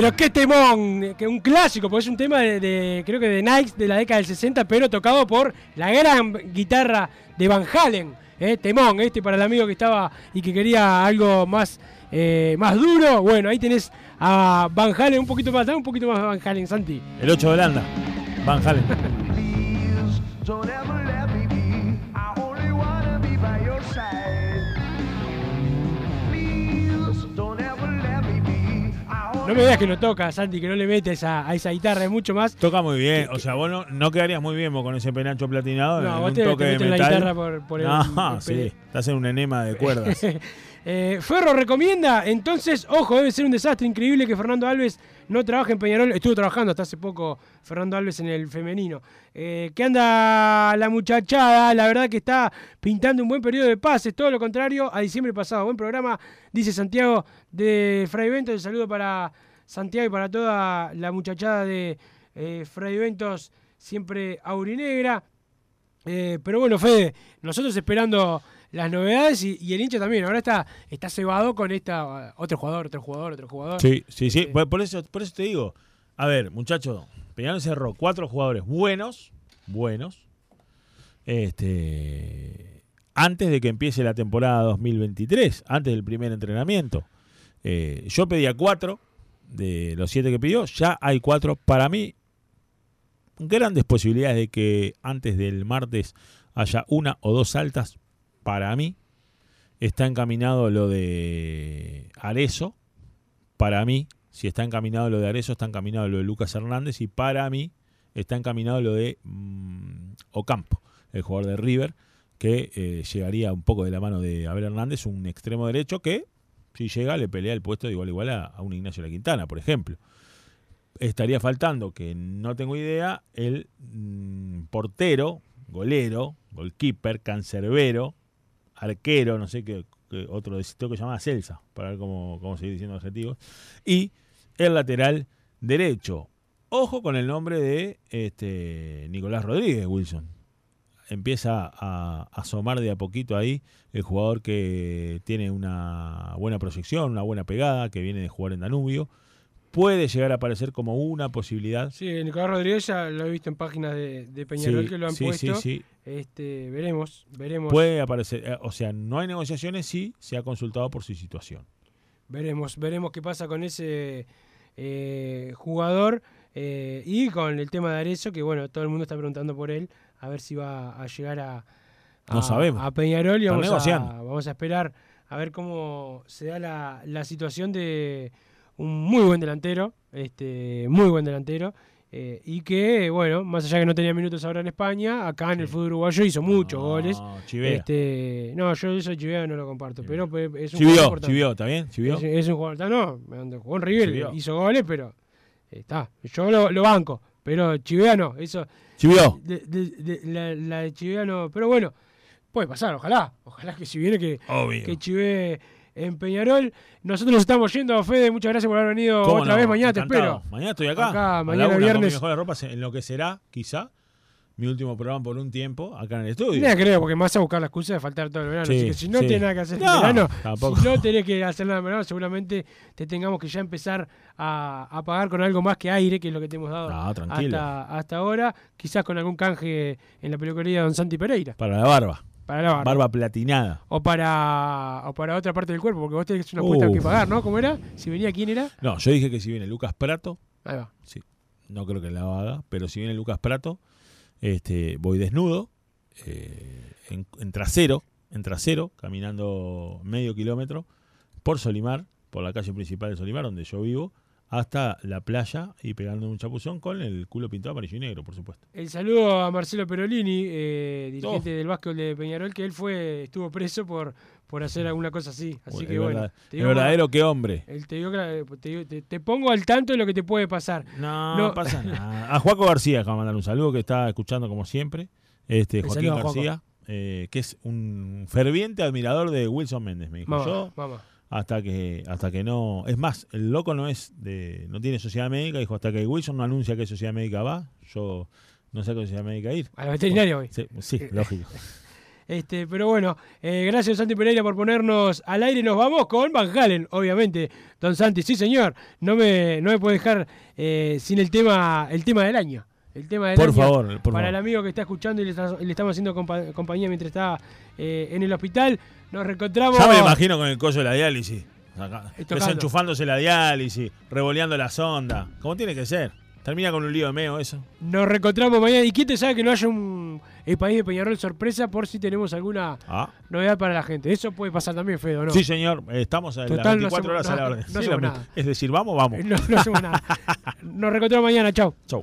Pero qué temón, que un clásico, porque es un tema de, de- creo que de Nikes de la década del 60, pero tocado por la gran guitarra de Van Halen. ¿eh? Temón, este para el amigo que estaba y que quería algo más, eh, más duro. Bueno, ahí tenés a Van Halen un poquito más, un poquito más de Van Halen, Santi. El 8 de Holanda. Van Halen. [laughs] No me digas que no toca, Santi, que no le mete a esa, a esa guitarra, es mucho más. Toca muy bien. O sea, vos no, no quedarías muy bien vos con ese penacho platinado. No, en vos un te- toque te de meten la metal. guitarra por- por el- No, el [laughs] sí. Estás en un enema de cuerdas. [laughs] Eh, Ferro recomienda, entonces, ojo, debe ser un desastre increíble que Fernando Alves no trabaje en Peñarol. Estuvo trabajando hasta hace poco Fernando Alves en el femenino. Eh, ¿Qué anda la muchachada? La verdad que está pintando un buen periodo de pases, todo lo contrario a diciembre pasado. Buen programa, dice Santiago de Fray Ventos. Un saludo para Santiago y para toda la muchachada de eh, Fray Ventos, siempre aurinegra. Eh, pero bueno, Fede, nosotros esperando las novedades y, y el hincha también. Ahora está, está cebado con esta otro jugador, otro jugador, otro jugador. Sí, sí, sí. Eh, Por, por eso, por eso te digo. A ver, muchachos, Peñarol cerró cuatro jugadores buenos, buenos, este, antes de que empiece la temporada 2023, antes del primer entrenamiento. Eh, yo pedía cuatro de los siete que pidió, ya hay cuatro. Para mí, grandes posibilidades de que antes del martes haya una o dos altas. Para mí, está encaminado lo de Arezo. Para mí, si está encaminado lo de Arezo, está encaminado lo de Lucas Hernández. Y para mí, está encaminado lo de mm, Ocampo, el jugador de River, que eh, llegaría un poco de la mano de Abel Hernández, un extremo derecho que, si llega, le pelea el puesto de igual a igual a, un Ignacio La Quintana, por ejemplo. Estaría faltando, que no tengo idea, el mm, portero, golero, goalkeeper, cancerbero, arquero, no sé qué, otro creo que se llama Celsa, para ver cómo, cómo seguir diciendo adjetivos, y el lateral derecho. Ojo con el nombre de este Nicolás Rodríguez Wilson. Empieza a asomar de a poquito ahí el jugador que tiene una buena proyección, una buena pegada, que viene de jugar en Danubio. Puede llegar a aparecer como una posibilidad. Sí, Nicolás Rodríguez ya lo he visto en páginas de, de Peñarol Sí, que lo han sí, puesto. sí, sí. Este, veremos, veremos. Puede aparecer, eh, o sea, no hay negociaciones si se ha consultado por su situación. Veremos, veremos qué pasa con ese eh, jugador eh, y con el tema de Arezzo, que bueno, todo el mundo está preguntando por él, a ver si va a llegar a, No a- sabemos. a Peñarol y vamos a, vamos a esperar a ver cómo se da la, la situación de un muy buen delantero, este, muy buen delantero. eh, y que, bueno, más allá que no tenía minutos ahora en España, acá en el fútbol uruguayo hizo muchos goles. chivea. Este, no, yo eso de Chivea no lo comparto, pero pe- es un Chivió, jugador importante. chivió, ¿está bien? Chivió. Es, es un jugador, no, jugó en River, Chivió. hizo goles, pero eh, está. Yo lo, lo banco, pero Chivea no, eso. Chivió. de- de- de- la, la de Chivea no, pero bueno, puede pasar, ojalá, ojalá que si viene que, Obvio. que Chivea en Peñarol. Nosotros nos estamos yendo, Fede, muchas gracias por haber venido ¿Cómo otra no? vez, mañana te espero. Mañana estoy acá. Acá, la mañana una viernes. mis mejores ropas en lo que será, quizá, mi último programa por un tiempo acá en el estudio. No creo, porque me vas a buscar la excusa de faltar todo el verano. Sí, así que si no sí. tenés nada que hacer No, en verano, tampoco. si no tenés que hacer nada en verano, seguramente te tengamos que ya empezar a, a pagar con algo más que aire, que es lo que te hemos dado No, tranquilo. hasta, hasta ahora. Quizás con algún canje en la peluquería de Don Santi Pereira. Para la barba. Para la barba. platinada. O para, o para otra parte del cuerpo, porque vos tenés una apuesta que pagar, ¿no? ¿Cómo era? Si venía, ¿quién era? No, yo dije que si viene Lucas Prato, Ahí va. sí, no creo que la haga, pero si viene Lucas Prato, este, voy desnudo, eh, en, en trasero, en trasero, caminando medio kilómetro por Solimar, por la calle principal de Solimar, donde yo vivo, hasta la playa y pegando un chapuzón con el culo pintado amarillo y negro, por supuesto. El saludo a Marcelo Perolini, eh, dirigente Oh. del básquetbol de Peñarol, que él fue estuvo preso por, por hacer alguna cosa así. Así Bueno, que bueno. verdad- te digo, verdadero que hombre. Él te, digo que- te, digo- te- te pongo al tanto de lo que te puede pasar. No, no pasa [laughs] nada. A Juaco García, acaba de mandar un saludo que está escuchando como siempre. Este, El Joaquín saludo a. García. eh, que es un ferviente admirador de Wilson Méndez, me dijo. Yo. Hasta que hasta que no. Es más, el loco no es de no tiene sociedad médica, dijo, hasta que Wilson no anuncia que sociedad médica va, yo no sé a qué sociedad médica ir. A la veterinaria hoy. Sí, sí, lógico. [laughs] Este, pero bueno, eh, gracias Santi Pereira por ponernos al aire. Nos vamos con Van Halen, obviamente. Don Santi, sí señor. No me, no me puede dejar eh, sin el tema, el tema del año. El tema del Por año. favor, por Para favor. el amigo que está escuchando y le, está- le estamos haciendo compa- compañía mientras está eh, en el hospital. Nos reencontramos. Ya me imagino con el collo de la diálisis. acá, desenchufándose la diálisis, revoleando la sonda. Como tiene que ser. Termina con un lío de meo eso. Nos reencontramos mañana. ¿Y quién te sabe que no haya un el país de Peñarol sorpresa por si tenemos alguna Ah. novedad para la gente? Eso puede pasar también, Fede, ¿o ¿no? Sí, señor. eh, Estamos a las Total, no 24 hacemos horas a la orden. no Sí, hacemos la- nada. es decir, vamos, vamos. [laughs] No, no hacemos nada. [laughs] Nos reencontramos mañana. Chau. Chau.